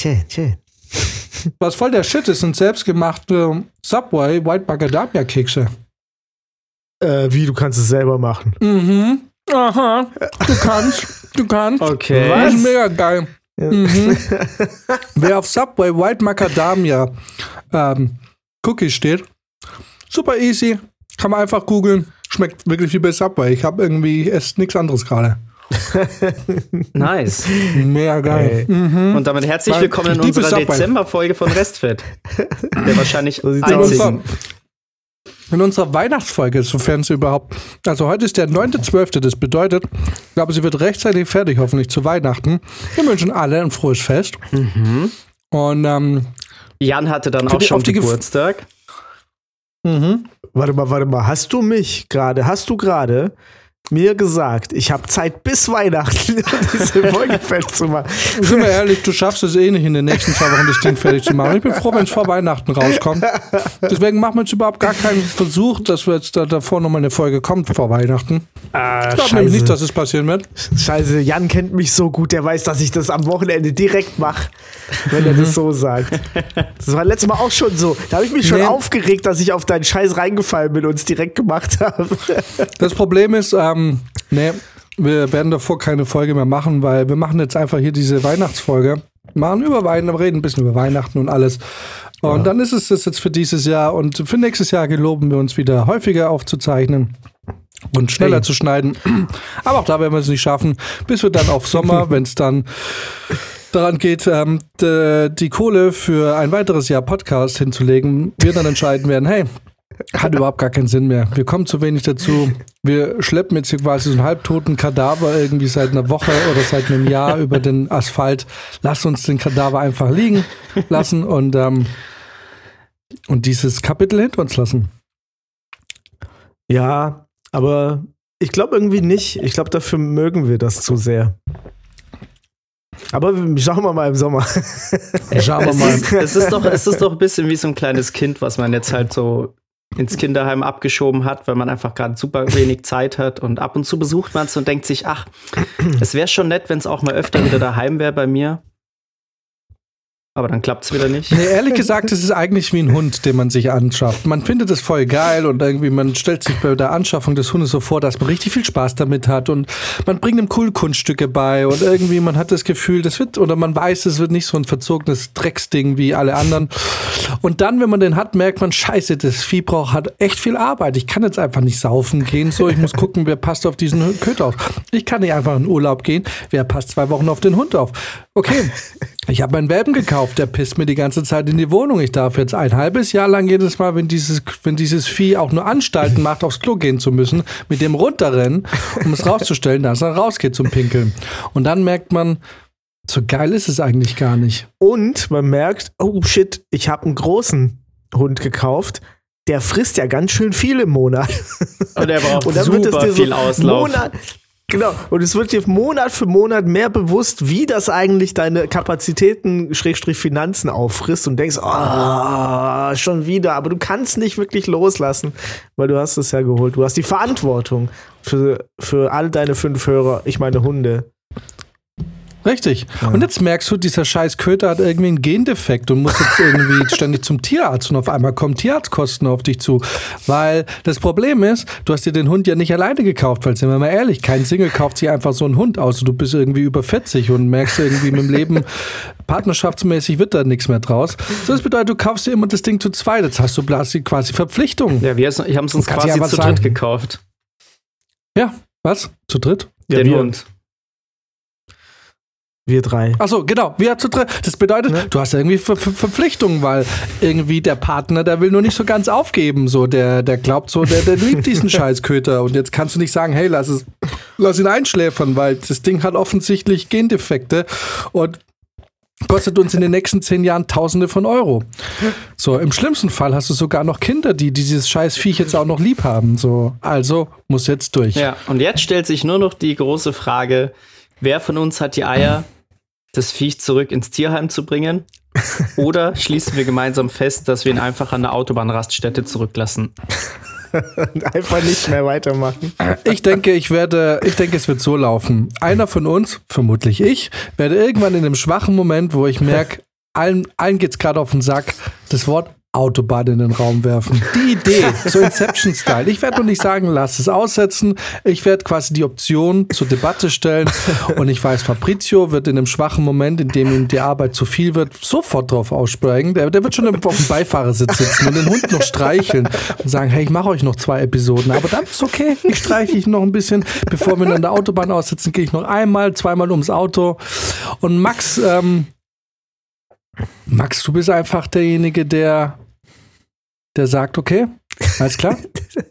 schön, schön. Was voll der Shit ist, sind selbstgemachte Subway White Macadamia Kekse. Äh, wie, du kannst es selber machen. Mhm. Aha. Du kannst. Du kannst. Okay. Das ist mega geil. Mhm. Wer auf Subway White Macadamia ähm, Cookies steht, super easy. Kann man einfach googeln. Schmeckt wirklich wie bei Subway. Ich habe irgendwie, ich esse nichts anderes gerade. Nice. Mega geil. Mhm. Und damit herzlich Weil willkommen in unserer. Dezemberfolge von Restfett. Der wahrscheinlich So einzigen. in unserer Weihnachtsfolge, sofern sie überhaupt. Also heute ist der 9.12. Das bedeutet, ich glaube, sie wird rechtzeitig fertig, hoffentlich zu Weihnachten. Wir wünschen alle ein frohes Fest. Und ähm, Jan hatte dann auch die- schon auf die Gef- Geburtstag. mhm. Warte mal, warte mal. Hast du mich gerade, hast du gerade mir gesagt, ich habe Zeit bis Weihnachten, um diese Folge fertig zu machen? sind wir ehrlich, du schaffst es eh nicht in den nächsten zwei Wochen, das Ding fertig zu machen. Ich bin froh, wenn es vor Weihnachten rauskommt. Deswegen machen wir jetzt überhaupt gar keinen Versuch, dass wir jetzt da davor nochmal eine Folge kommt vor Weihnachten. Ah, Ich glaube nämlich nicht, dass es passieren wird. Scheiße, Jan kennt mich so gut, der weiß, dass ich das am Wochenende direkt mache, wenn er das so sagt. Das war letztes Mal auch schon so. Da habe ich mich schon Nee. aufgeregt, dass ich auf deinen Scheiß reingefallen bin und es direkt gemacht habe. Das Problem ist, ähm, nee, wir werden davor keine Folge mehr machen, weil wir machen jetzt einfach hier diese Weihnachtsfolge. Machen über Weihnachten, reden ein bisschen über Weihnachten und alles. Und dann ist es das jetzt für dieses Jahr und für nächstes Jahr geloben wir uns wieder häufiger aufzuzeichnen und schneller Hey. zu schneiden. Aber auch da werden wir es nicht schaffen, bis wir dann auf Sommer, wenn es dann daran geht, ähm, die Kohle für ein weiteres Jahr Podcast hinzulegen, wir dann entscheiden werden, hey, hat überhaupt gar keinen Sinn mehr. Wir kommen zu wenig dazu. Wir schleppen jetzt hier quasi so einen halbtoten Kadaver irgendwie seit einer Woche oder seit einem Jahr über den Asphalt. Lass uns den Kadaver einfach liegen lassen und, ähm, und dieses Kapitel hinter uns lassen. Ja, aber ich glaube irgendwie nicht. Ich glaube, dafür mögen wir das zu sehr. Aber schauen wir mal im Sommer. Schauen wir Es mal. ist, es, ist doch, es ist doch ein bisschen wie so ein kleines Kind, was man jetzt halt so ins Kinderheim abgeschoben hat, weil man einfach gerade super wenig Zeit hat und ab und zu besucht man es und denkt sich, ach, es wäre schon nett, wenn es auch mal öfter wieder daheim wäre bei mir. Aber dann klappt es wieder nicht. Nee, ehrlich gesagt, es ist eigentlich wie ein Hund, den man sich anschafft. Man findet es voll geil und irgendwie man stellt sich bei der Anschaffung des Hundes so vor, dass man richtig viel Spaß damit hat und man bringt ihm cool Kunststücke bei und irgendwie man hat das Gefühl, das wird oder man weiß, es wird nicht so ein verzogenes Drecksding wie alle anderen. Und dann, wenn man den hat, merkt man, scheiße, das Vieh braucht hat echt viel Arbeit. Ich kann jetzt einfach nicht saufen gehen, so ich muss gucken, wer passt auf diesen Köter auf. Ich kann nicht einfach in Urlaub gehen, wer passt zwei Wochen auf den Hund auf. Okay, ich habe meinen Welpen gekauft, der pisst mir die ganze Zeit in die Wohnung. Ich darf jetzt ein halbes Jahr lang jedes Mal, wenn dieses, wenn dieses Vieh auch nur Anstalten macht, aufs Klo gehen zu müssen, mit dem runterrennen, um es rauszustellen, dass er rausgeht zum Pinkeln. Und dann merkt man, so geil ist es eigentlich gar nicht. Und man merkt, oh shit, ich habe einen großen Hund gekauft. Der frisst ja ganz schön viel im Monat. Und er braucht Und dann wird es super dir so viel Auslauf. Monat, genau. Und es wird dir Monat für Monat mehr bewusst, wie das eigentlich deine Kapazitäten, Schrägstrich Finanzen auffrisst und denkst, ah, schon wieder. Aber du kannst nicht wirklich loslassen, weil du hast es ja geholt. Du hast die Verantwortung für, für all deine fünf Hörer, ich meine Hunde. Richtig. Und jetzt merkst du, dieser scheiß Köter hat irgendwie einen Gendefekt und muss jetzt irgendwie ständig zum Tierarzt und auf einmal kommen Tierarztkosten auf dich zu. Weil das Problem ist, du hast dir den Hund ja nicht alleine gekauft, weil sind wir mal ehrlich, kein Single kauft sich einfach so einen Hund aus. Du bist irgendwie über 40 und merkst irgendwie mit dem Leben, partnerschaftsmäßig wird da nichts mehr draus. So, das bedeutet, du kaufst dir immer das Ding zu zweit. Jetzt hast du quasi quasi Verpflichtungen. Ja, wir haben es uns quasi ja zu sagen. dritt gekauft. Ja, was? Zu dritt? Ja, Den wir, Hund. Wir drei. Achso, genau, wir zu dritt. Das bedeutet, Ja. du hast irgendwie Ver Ver Verpflichtungen, weil irgendwie der Partner, der will nur nicht so ganz aufgeben. So, der, der glaubt so, der, der liebt diesen Scheißköter. Und jetzt kannst du nicht sagen, hey, lass es, lass ihn einschläfern, weil das Ding hat offensichtlich Gendefekte und kostet uns in den nächsten zehn Jahren Tausende von Euro. So, im schlimmsten Fall hast du sogar noch Kinder, die dieses scheiß Viech jetzt auch noch lieb haben. So, also muss jetzt durch. Ja, und jetzt stellt sich nur noch die große Frage, wer von uns hat die Eier, das Viech zurück ins Tierheim zu bringen? Oder schließen wir gemeinsam fest, dass wir ihn einfach an der Autobahnraststätte zurücklassen? Und einfach nicht mehr weitermachen. Ich denke, ich werde, ich denke, es wird so laufen. Einer von uns, vermutlich ich, werde irgendwann in einem schwachen Moment, wo ich merke, allen, allen geht's gerade auf den Sack. Das Wort Autobahn in den Raum werfen. Die Idee, so Inception-Style. Ich werde nur nicht sagen, lass es aussetzen. Ich werde quasi die Option zur Debatte stellen. Und ich weiß, Fabrizio wird in einem schwachen Moment, in dem ihm die Arbeit zu viel wird, sofort drauf aussprechen. Der, der wird schon auf dem Beifahrersitz sitzen und den Hund noch streicheln und sagen, hey, ich mache euch noch zwei Episoden. Aber dann ist okay, ich streiche ich noch ein bisschen. Bevor wir an der Autobahn aussitzen, gehe ich noch einmal, zweimal ums Auto. Und Max, ähm, Max, du bist einfach derjenige, der, der sagt, okay, alles klar.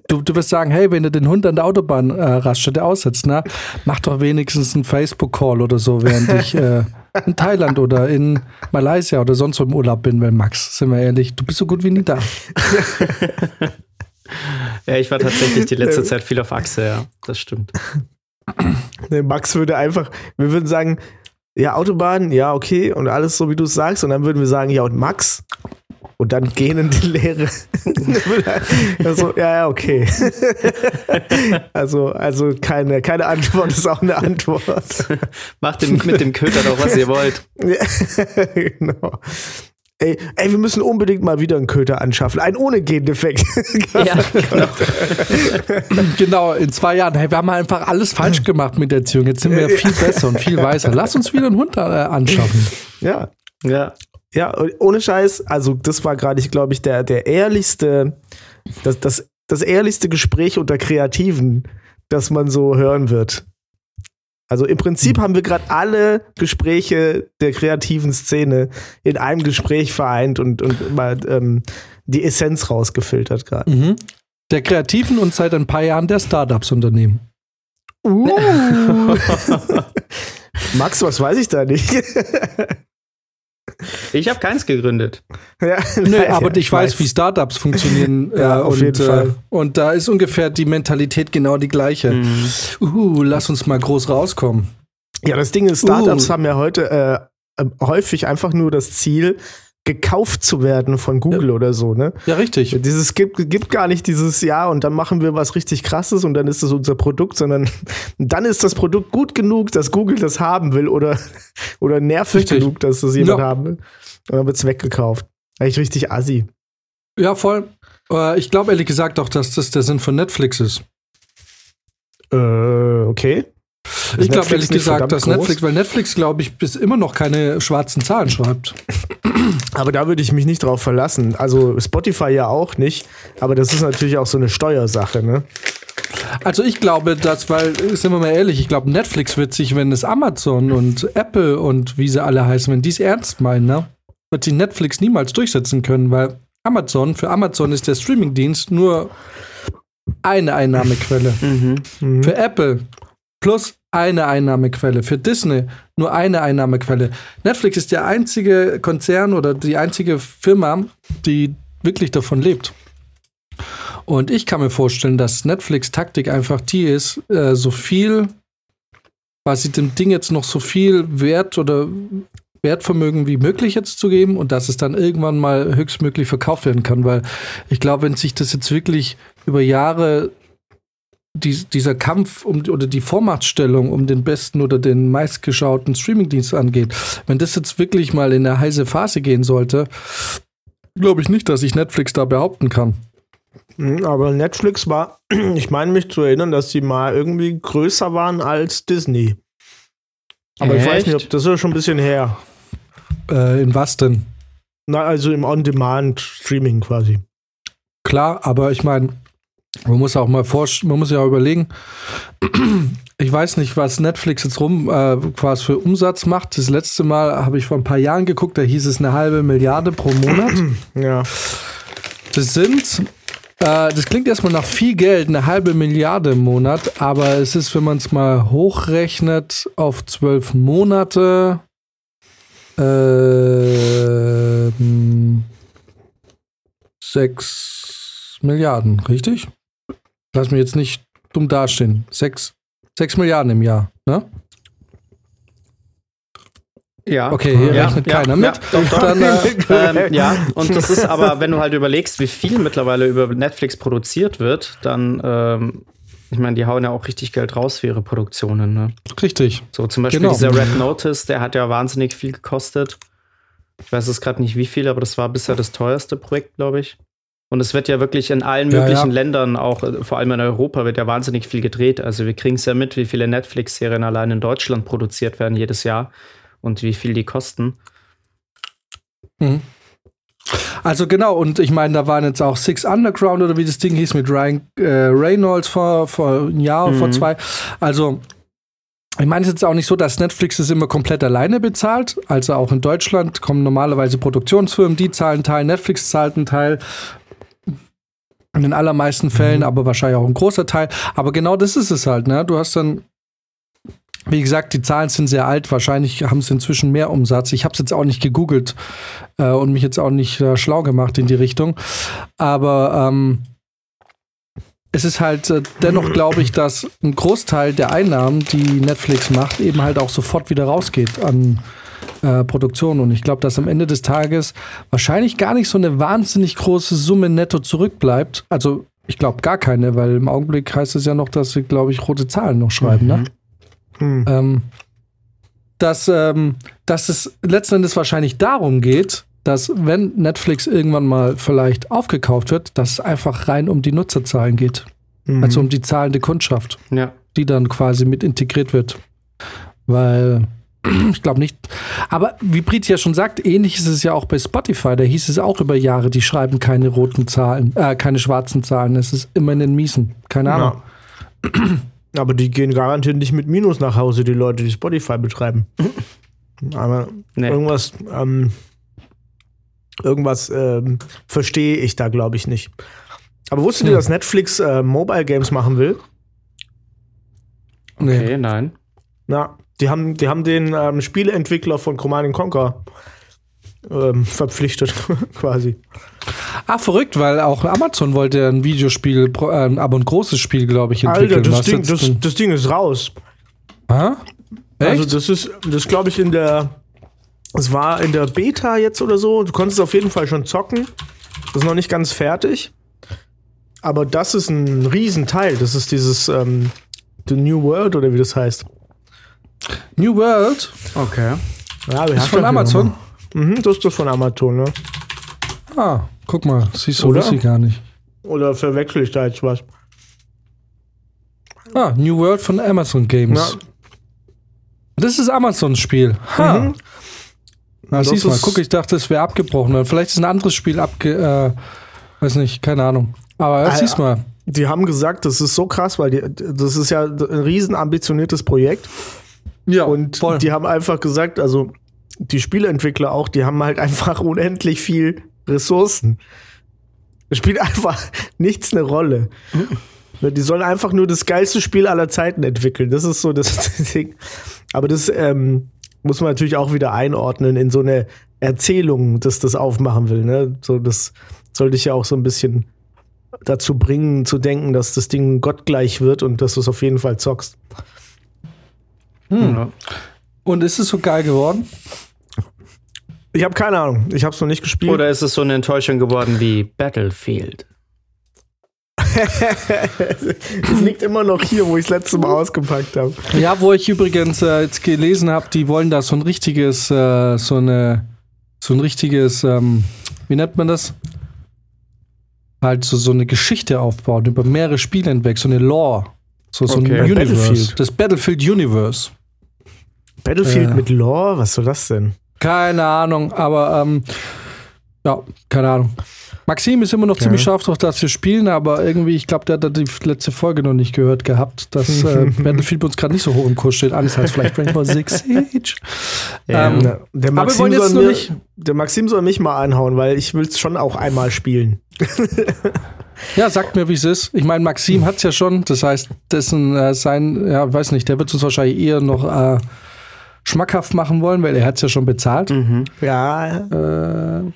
Du, du wirst sagen, hey, wenn du den Hund an der Autobahn äh, Raststätte aussetzt, na, mach doch wenigstens einen Facebook-Call oder so, während ich äh, in Thailand oder in Malaysia oder sonst wo im Urlaub bin, weil Max, sind wir ehrlich, du bist so gut wie nie da. ja, ich war tatsächlich die letzte Zeit viel auf Achse, ja, das stimmt. Nee, Max würde einfach, wir würden sagen, ja, Autobahn, ja, okay, und alles so, wie du es sagst. Und dann würden wir sagen, ja, und Max? Und dann gehen in die Leere. also, ja, ja, okay. also, also keine, keine Antwort ist auch eine Antwort. Macht mit dem Köter doch, was ihr wollt. genau. Ey, ey, wir müssen unbedingt mal wieder einen Köter anschaffen. Einen ohne Gendefekt. ja, genau. genau, in zwei Jahren. Hey, wir haben einfach alles falsch gemacht mit der Erziehung. Jetzt sind wir viel besser und viel weiser. Lass uns wieder einen Hund äh, anschaffen. Ja. Ja. Ja, ohne Scheiß. Also, das war gerade, ich glaube ich, der, der ehrlichste, das, das, das ehrlichste Gespräch unter Kreativen, das man so hören wird. Also im Prinzip haben wir gerade alle Gespräche der kreativen Szene in einem Gespräch vereint und, und mal ähm, die Essenz rausgefiltert gerade. Mhm. Der kreativen und seit ein paar Jahren der Startups-Unternehmen. Uh. Max, was weiß ich da nicht? Ich habe keins gegründet. Ja, nee, aber ich weiß, weiß, wie Startups funktionieren. ja, äh, auf und, jeden Fall. Äh, und da ist ungefähr die Mentalität genau die gleiche. Mhm. Uh, lass uns mal groß rauskommen. Ja, das Ding ist, Startups uh. haben ja heute äh, häufig einfach nur das Ziel, gekauft zu werden von Google ja. oder so, ne? Ja, richtig. Dieses gibt, gibt gar nicht dieses Jahr und dann machen wir was richtig krasses und dann ist es unser Produkt, sondern dann ist das Produkt gut genug, dass Google das haben will oder, oder nervig richtig. genug, dass das jemand ja. haben will. Und dann wird es weggekauft. Eigentlich richtig assi. Ja, voll. Äh, ich glaube ehrlich gesagt auch, dass das der Sinn von Netflix ist. Äh, okay. Ich glaube ehrlich gesagt, dass Netflix, weil Netflix, glaube ich, bis immer noch keine schwarzen Zahlen schreibt. Aber da würde ich mich nicht drauf verlassen. Also Spotify ja auch nicht. Aber das ist natürlich auch so eine Steuersache, ne? Also ich glaube, dass, weil, sind wir mal ehrlich, ich glaube, Netflix wird sich, wenn es Amazon und Apple und wie sie alle heißen, wenn die es ernst meinen, ne, wird sich Netflix niemals durchsetzen können, weil Amazon, für Amazon ist der Streamingdienst nur eine Einnahmequelle. Mhm. Mhm. Für Apple plus eine Einnahmequelle. Für Disney nur eine Einnahmequelle. Netflix ist der einzige Konzern oder die einzige Firma, die wirklich davon lebt. Und ich kann mir vorstellen, dass Netflix Taktik einfach die ist, äh, so viel, quasi dem Ding jetzt noch so viel Wert oder Wertvermögen wie möglich jetzt zu geben und dass es dann irgendwann mal höchstmöglich verkauft werden kann, weil ich glaube, wenn sich das jetzt wirklich über Jahre die, dieser Kampf um, oder die Vormachtstellung um den besten oder den meistgeschauten Streamingdienst angeht, wenn das jetzt wirklich mal in eine heiße Phase gehen sollte, glaube ich nicht, dass ich Netflix da behaupten kann. Hm, aber Netflix war, ich meine mich zu erinnern, dass sie mal irgendwie größer waren als Disney. Aber Echt? ich weiß nicht, ob das ist schon ein bisschen her. Äh, in was denn? Na, also im On-Demand-Streaming quasi. Klar, aber ich meine, man muss auch mal man muss ja auch überlegen, ich weiß nicht, was Netflix jetzt rum äh, quasi für Umsatz macht. Das letzte Mal habe ich vor ein paar Jahren geguckt, da hieß es eine halbe Milliarde pro Monat. ja. Das sind äh, das klingt erstmal nach viel Geld, eine halbe Milliarde im Monat, aber es ist, wenn man es mal hochrechnet auf zwölf Monate, äh, sechs Milliarden, richtig? Lass mich jetzt nicht dumm dastehen. Sechs, sechs Milliarden im Jahr, ne? Ja. Okay, hier ja, rechnet ja, keiner mit. Ja, doch, doch. Dann, äh, ähm, ja, und das ist aber, wenn du halt überlegst, wie viel mittlerweile über Netflix produziert wird, dann, ähm, ich meine, die hauen ja auch richtig Geld raus für ihre Produktionen. Ne? Richtig. So zum Beispiel genau. dieser Red Notice, der hat ja wahnsinnig viel gekostet. Ich weiß es gerade nicht wie viel, aber das war bisher das teuerste Projekt, glaube ich. Und es wird ja wirklich in allen Ja, möglichen ja. Ländern, auch äh, vor allem in Europa, wird ja wahnsinnig viel gedreht. Also wir kriegen es ja mit, wie viele Netflix-Serien allein in Deutschland produziert werden jedes Jahr und wie viel die kosten. Mhm. Also genau, und ich meine, da waren jetzt auch Six Underground oder wie das Ding hieß mit Ryan äh, Reynolds vor, vor einem Jahr oder vor Mhm. zwei. Also, ich meine, es ist jetzt auch nicht so, dass Netflix es immer komplett alleine bezahlt. Also auch in Deutschland kommen normalerweise Produktionsfirmen, die zahlen einen Teil, Netflix zahlt einen Teil. In den allermeisten Fällen, aber wahrscheinlich auch ein großer Teil. Aber genau das ist es halt, ne? Du hast dann wie gesagt, die Zahlen sind sehr alt. Wahrscheinlich haben sie inzwischen mehr Umsatz. Ich habe es jetzt auch nicht gegoogelt äh, und mich jetzt auch nicht äh, schlau gemacht in die Richtung. Aber ähm, es ist halt äh, dennoch, glaube ich, dass ein Großteil der Einnahmen, die Netflix macht, eben halt auch sofort wieder rausgeht an äh, Produktion. Und ich glaube, dass am Ende des Tages wahrscheinlich gar nicht so eine wahnsinnig große Summe netto zurückbleibt. Also ich glaube gar keine, weil im Augenblick heißt es ja noch, dass sie, glaube ich, rote Zahlen noch schreiben, ne? Hm. ähm, dass, ähm, dass es letzten Endes wahrscheinlich darum geht, dass wenn Netflix irgendwann mal vielleicht aufgekauft wird, dass es einfach rein um die Nutzerzahlen geht. Mhm. Also um die zahlende Kundschaft, Ja. die dann quasi mit integriert wird. Weil ich glaube nicht. Aber wie Brit ja schon sagt, ähnlich ist es ja auch bei Spotify. Da hieß es auch über Jahre, die schreiben keine roten Zahlen, äh, keine schwarzen Zahlen. Es ist immer in den Miesen. Keine Ahnung. Ja. Aber die gehen garantiert nicht mit Minus nach Hause, die Leute, die Spotify betreiben. Aber Nee. irgendwas, ähm, irgendwas ähm, verstehe ich da, glaube ich, nicht. Aber wusstet ihr, Hm. dass Netflix äh, Mobile Games machen will? Nee. Okay, nein. Ja, die haben, die haben den ähm, Spieleentwickler von Command Conquer ähm, verpflichtet, quasi. Ah, verrückt, weil auch Amazon wollte ein Videospiel, pro- äh, aber ein großes Spiel, glaube ich, entwickeln. Alter, das Ding, das, das Ding ist raus. Hä? Echt? Also das ist, das glaube ich in der, es war in der Beta jetzt oder so. Du konntest auf jeden Fall schon zocken. Das ist noch nicht ganz fertig. Aber das ist ein Riesenteil. Das ist dieses ähm, The New World oder wie das heißt. New World Okay. Ja, ist von Amazon. Mhm, das ist von Amazon, ne? Ah, guck mal, siehst du, wusste ich gar nicht. Oder verwechsel ich da jetzt was? Ah, New World von Amazon Games. Ja. Das ist Amazons Spiel. Ha. Mhm. Na, Das siehst mal, guck, ich dachte, es wäre abgebrochen. Vielleicht ist ein anderes Spiel abge... Äh, weiß nicht, keine Ahnung. Aber Ah, siehst mal. Die haben gesagt, das ist so krass, weil die, das ist ja ein riesen ambitioniertes Projekt. Ja, Und die haben einfach gesagt, also die Spieleentwickler auch, die haben halt einfach unendlich viel Ressourcen. Es spielt einfach nichts eine Rolle. Ne, Die sollen einfach nur das geilste Spiel aller Zeiten entwickeln. Das ist so das Ding. Aber das ähm, muss man natürlich auch wieder einordnen in so eine Erzählung, dass das aufmachen will. Ne? So, das soll dich ja auch so ein bisschen dazu bringen, zu denken, dass das Ding gottgleich wird und dass du es auf jeden Fall zockst. Hm. Ja. Und ist es so geil geworden? Ich habe keine Ahnung. Ich habe es noch nicht gespielt. Oder ist es so eine Enttäuschung geworden wie Battlefield? Es liegt immer noch hier, wo ich das letzte Mal ausgepackt habe. Ja, wo ich übrigens äh, jetzt gelesen habe, die wollen da so ein richtiges, äh, so eine, so ein richtiges, ähm, wie nennt man das? Halt so, so eine Geschichte aufbauen, über mehrere Spiele hinweg, so eine Lore. So, so Okay. ein Universe. Battlefield. Das Battlefield Universe. Battlefield Ja. mit Lore? Was soll das denn? Keine Ahnung, aber ähm, ja, keine Ahnung. Maxim ist immer noch Ja. ziemlich scharf drauf, dass wir spielen, aber irgendwie, ich glaube, der hat die letzte Folge noch nicht gehört gehabt, dass äh, Battlefield bei uns gerade nicht so hoch im Kurs steht. Anders als vielleicht Rainbow Six Siege. Ähm, Na, der, aber wir Maxim wollen jetzt soll mir, nicht- der Maxim soll mich mal anhauen, weil ich will es schon auch einmal spielen. Ja, sagt mir, wie es ist. Ich meine, Maxim hat es ja schon, das heißt, dessen äh, sein, ja, weiß nicht, der wird uns wahrscheinlich eher noch äh, schmackhaft machen wollen, weil er hat es ja schon bezahlt. Mhm. Ja, Äh,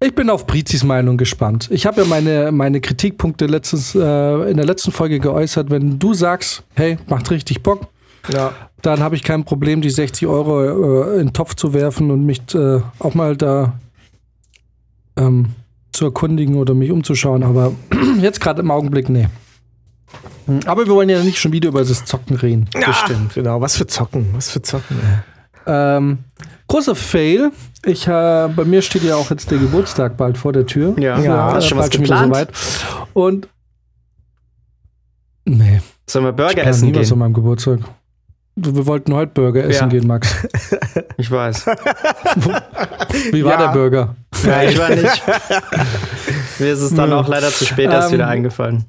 ich bin auf Brizis Meinung gespannt. Ich habe ja meine, meine Kritikpunkte letztens, äh, in der letzten Folge geäußert. Wenn du sagst, hey, macht richtig Bock, ja. dann habe ich kein Problem, die 60 Euro äh, in den Topf zu werfen und mich äh, auch mal da ähm, zu erkundigen oder mich umzuschauen. Aber jetzt gerade im Augenblick, nee. Hm, Aber wir wollen ja nicht schon wieder über das Zocken reden. Ja, genau. Was für Zocken, was für Zocken. ähm, großer Fail. Ich, äh, bei mir steht ja auch jetzt der Geburtstag bald vor der Tür. Ja, Ja, hast du schon was geplant? soweit. Und nee, Sollen wir ich Burger plan essen nie was an gehen? meinem Geburtstag. Wir wollten heute Burger essen Ja. gehen, Max. Ich weiß. Wie war Ja. der Burger? Ja, ich war nicht. Mir ist es dann auch leider zu spät erst Ähm, wieder eingefallen.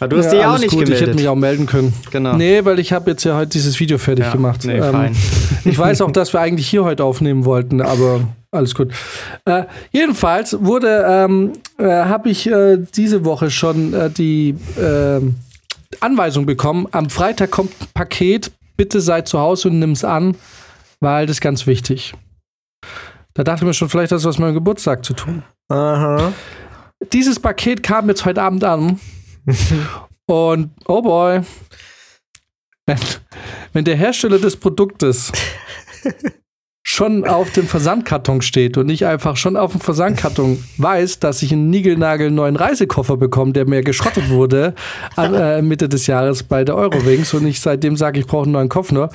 Aber du hast Ja, dich auch nicht gut. Ich hätte gemeldet. mich auch melden können. genau. Nee, weil ich habe jetzt ja heute dieses Video fertig Ja, gemacht. Nee, Ähm, fein. Ich weiß auch, dass wir eigentlich hier heute aufnehmen wollten, aber alles gut. Äh, jedenfalls wurde, ähm, äh, habe ich äh, diese Woche schon äh, die ähm, Anweisung bekommen. Am Freitag kommt ein Paket. Bitte sei zu Hause und nimm es an, weil das ist ganz wichtig. Da dachte ich mir schon, vielleicht hat das was mit meinem Geburtstag zu tun. Aha. Dieses Paket kam jetzt heute Abend an. und oh boy. Wenn, wenn der Hersteller des Produktes schon auf dem Versandkarton steht und nicht einfach schon auf dem Versandkarton weiß, dass ich einen niegelnagel neuen Reisekoffer bekomme, der mir geschrottet wurde an, äh, Mitte des Jahres bei der Eurowings und ich seitdem sage, ich brauche einen neuen Koffer,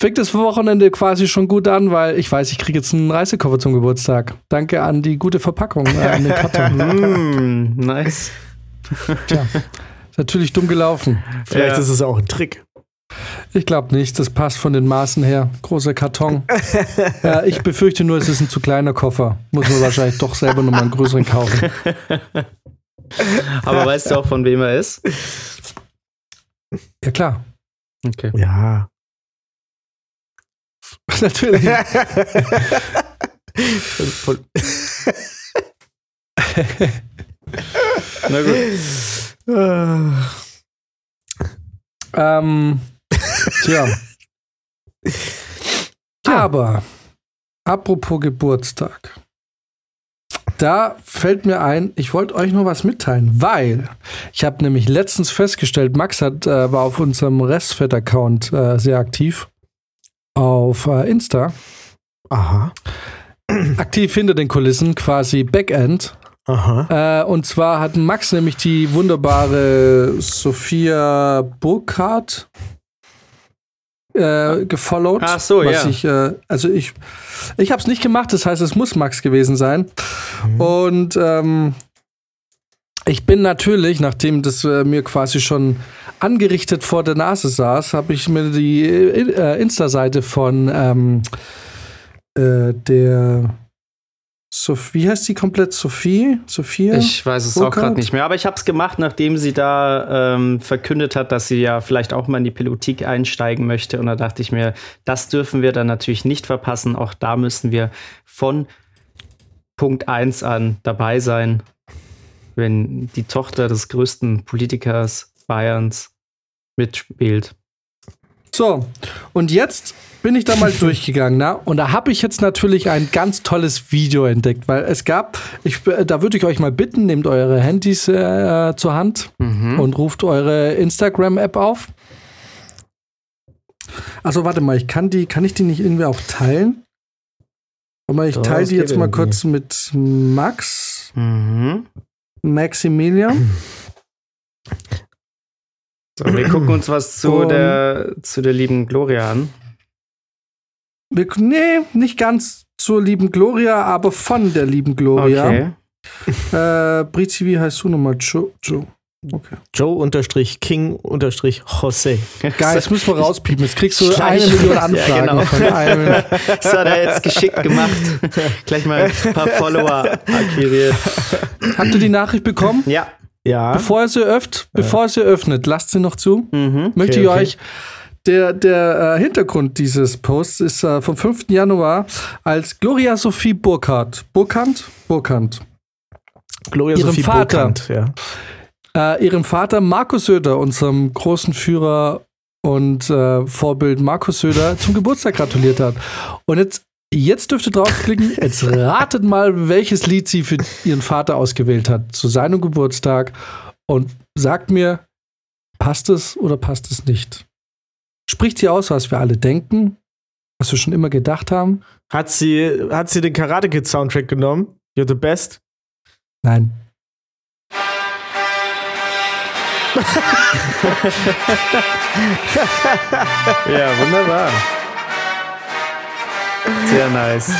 fängt das Wochenende quasi schon gut an, weil ich weiß, ich kriege jetzt einen Reisekoffer zum Geburtstag. Danke an die gute Verpackung, äh, an den Karton. Mm, nice. Tja, ist natürlich dumm gelaufen. Vielleicht Ja. ist es auch ein Trick. Ich glaube nicht, das passt von den Maßen her. Großer Karton. ja, ich befürchte nur, es ist ein zu kleiner Koffer. Muss man wahrscheinlich doch selber nochmal einen größeren kaufen. Aber weißt du auch, von wem er ist? Ja, klar. Okay. Ja. Natürlich. Na gut. Ähm, tja. Aber, apropos Geburtstag. Da fällt mir ein, ich wollte euch noch was mitteilen, weil ich habe nämlich letztens festgestellt, Max hat, äh, war auf unserem Restfett-Account äh, sehr aktiv auf äh, Insta. Aha. aktiv hinter den Kulissen, quasi Backend. Aha. Äh, und zwar hat Max nämlich die wunderbare Sophia Burkhardt äh, gefollowt. Ach so, was ja. Ich, äh, also ich, ich habe es nicht gemacht, das heißt, es muss Max gewesen sein. Und ähm, ich bin natürlich, nachdem das äh, mir quasi schon angerichtet vor der Nase saß, habe ich mir die äh, Insta-Seite von ähm, äh, der Sophie, wie heißt die komplett? Sophie? Sophia? Ich weiß es auch Burkhardt? gerade nicht mehr, aber ich habe es gemacht, nachdem sie da ähm, verkündet hat, dass sie ja vielleicht auch mal in die Politik einsteigen möchte. Und da dachte ich mir, das dürfen wir dann natürlich nicht verpassen. Auch da müssen wir von Punkt 1 an dabei sein, wenn die Tochter des größten Politikers Bayerns mitspielt. So, und jetzt bin ich da mal durchgegangen, na? Und da habe ich jetzt natürlich ein ganz tolles Video entdeckt, weil es gab, ich, äh, da würde ich euch mal bitten, nehmt eure Handys äh, zur Hand und ruft eure Instagram-App auf. Also warte mal, ich kann die, kann ich die nicht irgendwie auch teilen? Aber ich Doch, teile die jetzt mal irgendwie. kurz mit Max, Mhm. Maximilian. So, wir gucken uns was zu, Und- der, zu der lieben Gloria an. Wir, nee, nicht ganz zur lieben Gloria, aber von der lieben Gloria. Okay. Äh, Brizi, wie heißt du nochmal? Joe. Joe. Okay. Joe unterstrich King unterstrich Jose. Geil, das müssen wir rauspiepen. Jetzt kriegst du Gleich. eine Million Ja, Anfragen genau. von einem. Das hat er jetzt geschickt gemacht. Gleich mal ein paar Follower akquiriert. Habt ihr die Nachricht bekommen? Ja. Ja. Bevor ihr sie öffnet, bevor ihr sie öffnet, lasst sie noch zu. Mhm. Möchte Okay, ich okay. euch. Der, der äh, Hintergrund dieses Posts ist äh, vom 5. Januar, als Gloria Sophie Burkhardt, Burkhardt? Burkhardt, Gloria Ihrem Sophie Vater. Burkhardt, ja. äh, ihrem Vater Markus Söder, unserem großen Führer und äh, Vorbild Markus Söder, zum Geburtstag gratuliert hat. Und jetzt, jetzt dürft ihr draufklicken, jetzt ratet mal, welches Lied sie für ihren Vater ausgewählt hat zu seinem Geburtstag und sagt mir, passt es oder passt es nicht? Spricht sie aus, was wir alle denken, was wir schon immer gedacht haben? Hat sie, hat sie den Karate Kid Soundtrack genommen? You're the best? Nein. ja, wunderbar. Sehr nice.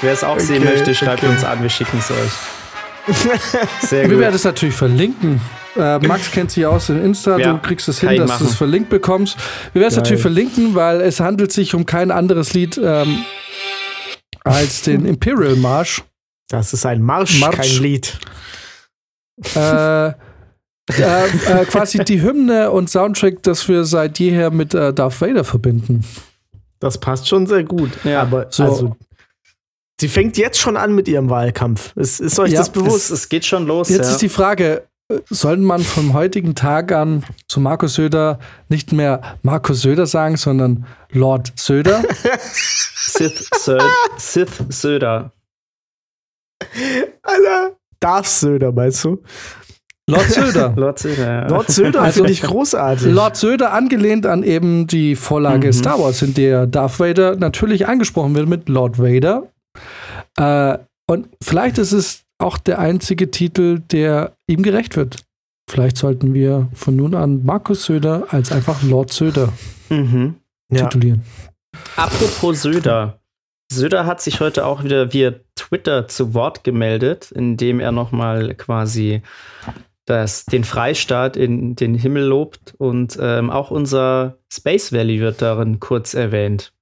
Wer es auch sehen Okay, möchte, schreibt okay. uns an, wir schicken es euch. Sehr Wir gut. werden es natürlich verlinken. Äh, Max kennt sich aus in Insta, Ja, du kriegst es hin, dass du es verlinkt bekommst. Wir werden es natürlich verlinken, weil es handelt sich um kein anderes Lied ähm, als den Imperial Marsch. Das ist ein Marsch, Marsch. kein Lied. äh, äh, äh, quasi die Hymne und Soundtrack, das wir seit jeher mit äh, Darth Vader verbinden. Das passt schon sehr gut. Ja. Aber So. also, sie fängt jetzt schon an mit ihrem Wahlkampf. Ist, ist euch Ja, das es, bewusst? es geht schon los. Jetzt ja. ist die Frage, soll man vom heutigen Tag an zu Markus Söder nicht mehr Markus Söder sagen, sondern Lord Söder? Sith, Sö Sith Söder. Alter, Darth Söder, meinst du? Lord Söder. Lord Söder, ja. Lord Söder Also- finde ich großartig. Lord Söder angelehnt an eben die Vorlage Mhm. Star Wars, in der Darth Vader natürlich angesprochen wird mit Lord Vader. Äh, und vielleicht ist es auch der einzige Titel, der ihm gerecht wird. Vielleicht sollten wir von nun an Markus Söder als einfach Lord Söder Mhm. ja. titulieren. Apropos Söder. Söder hat sich heute auch wieder via Twitter zu Wort gemeldet, indem er nochmal quasi das, den Freistaat in den Himmel lobt und ähm, auch unser Space Valley wird darin kurz erwähnt.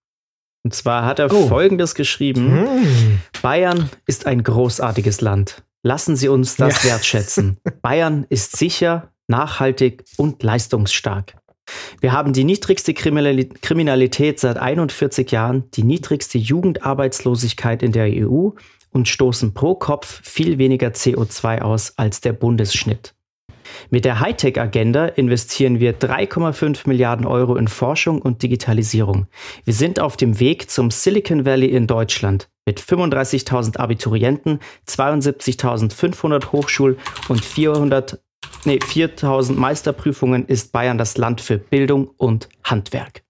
Und zwar hat er Oh. Folgendes geschrieben. Hm. Bayern ist ein großartiges Land. Lassen Sie uns das wertschätzen. Bayern ist sicher, nachhaltig und leistungsstark. Wir haben die niedrigste Kriminali- Kriminalität seit 41 Jahren, die niedrigste Jugendarbeitslosigkeit in der EU und stoßen pro Kopf viel weniger CO2 aus als der Bundesschnitt. Mit der Hightech-Agenda investieren wir 3,5 Milliarden Euro in Forschung und Digitalisierung. Wir sind auf dem Weg zum Silicon Valley in Deutschland. Mit 35.000 Abiturienten, 72.500 Hochschul- und 400, nee, 4.000 Meisterprüfungen ist Bayern das Land für Bildung und Handwerk.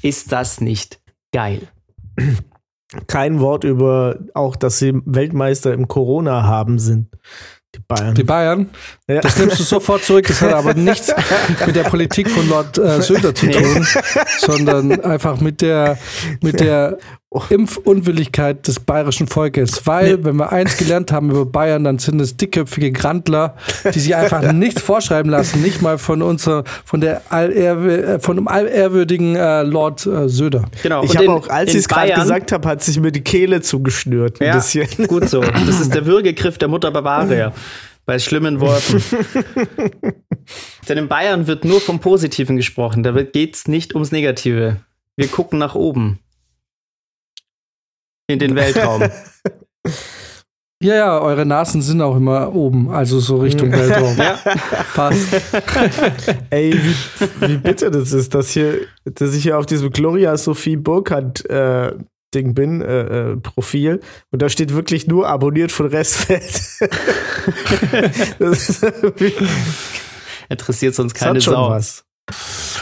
Ist das nicht geil? Kein Wort über auch, dass sie Weltmeister im Corona haben sind. Die Bayern. Die Bayern, ja. das nimmst du sofort zurück. Das hat aber nichts mit der Politik von Lord äh, Söder zu tun, sondern einfach mit der, mit der Impfunwilligkeit des bayerischen Volkes. Weil, wenn wir eins gelernt haben über Bayern, dann sind es dickköpfige Grandler, die sich einfach nichts vorschreiben lassen, nicht mal von unserer, von der allehrw äh, von dem allehrwürdigen äh, Lord äh, Söder. Genau. ich habe auch, als ich es gerade gesagt habe, hat sich mir die Kehle zugeschnürt. Ein Ja, bisschen. gut so. Das ist der Würgegriff der Mutter Bavaria. Bei schlimmen Worten. Denn in Bayern wird nur vom Positiven gesprochen. Da geht es nicht ums Negative. Wir gucken nach oben. In den Weltraum. Ja, ja, eure Nasen sind auch immer oben, also so Richtung Weltraum. ja. Passt. Ey, wie, wie bitter das ist, dass hier, dass ich hier auf diesem Gloria Sophie Burkhardt äh, Ding bin, äh, äh, Profil, und da steht wirklich nur abonniert von Restfeld. das Interessiert sonst das keine hat schon Sau. was.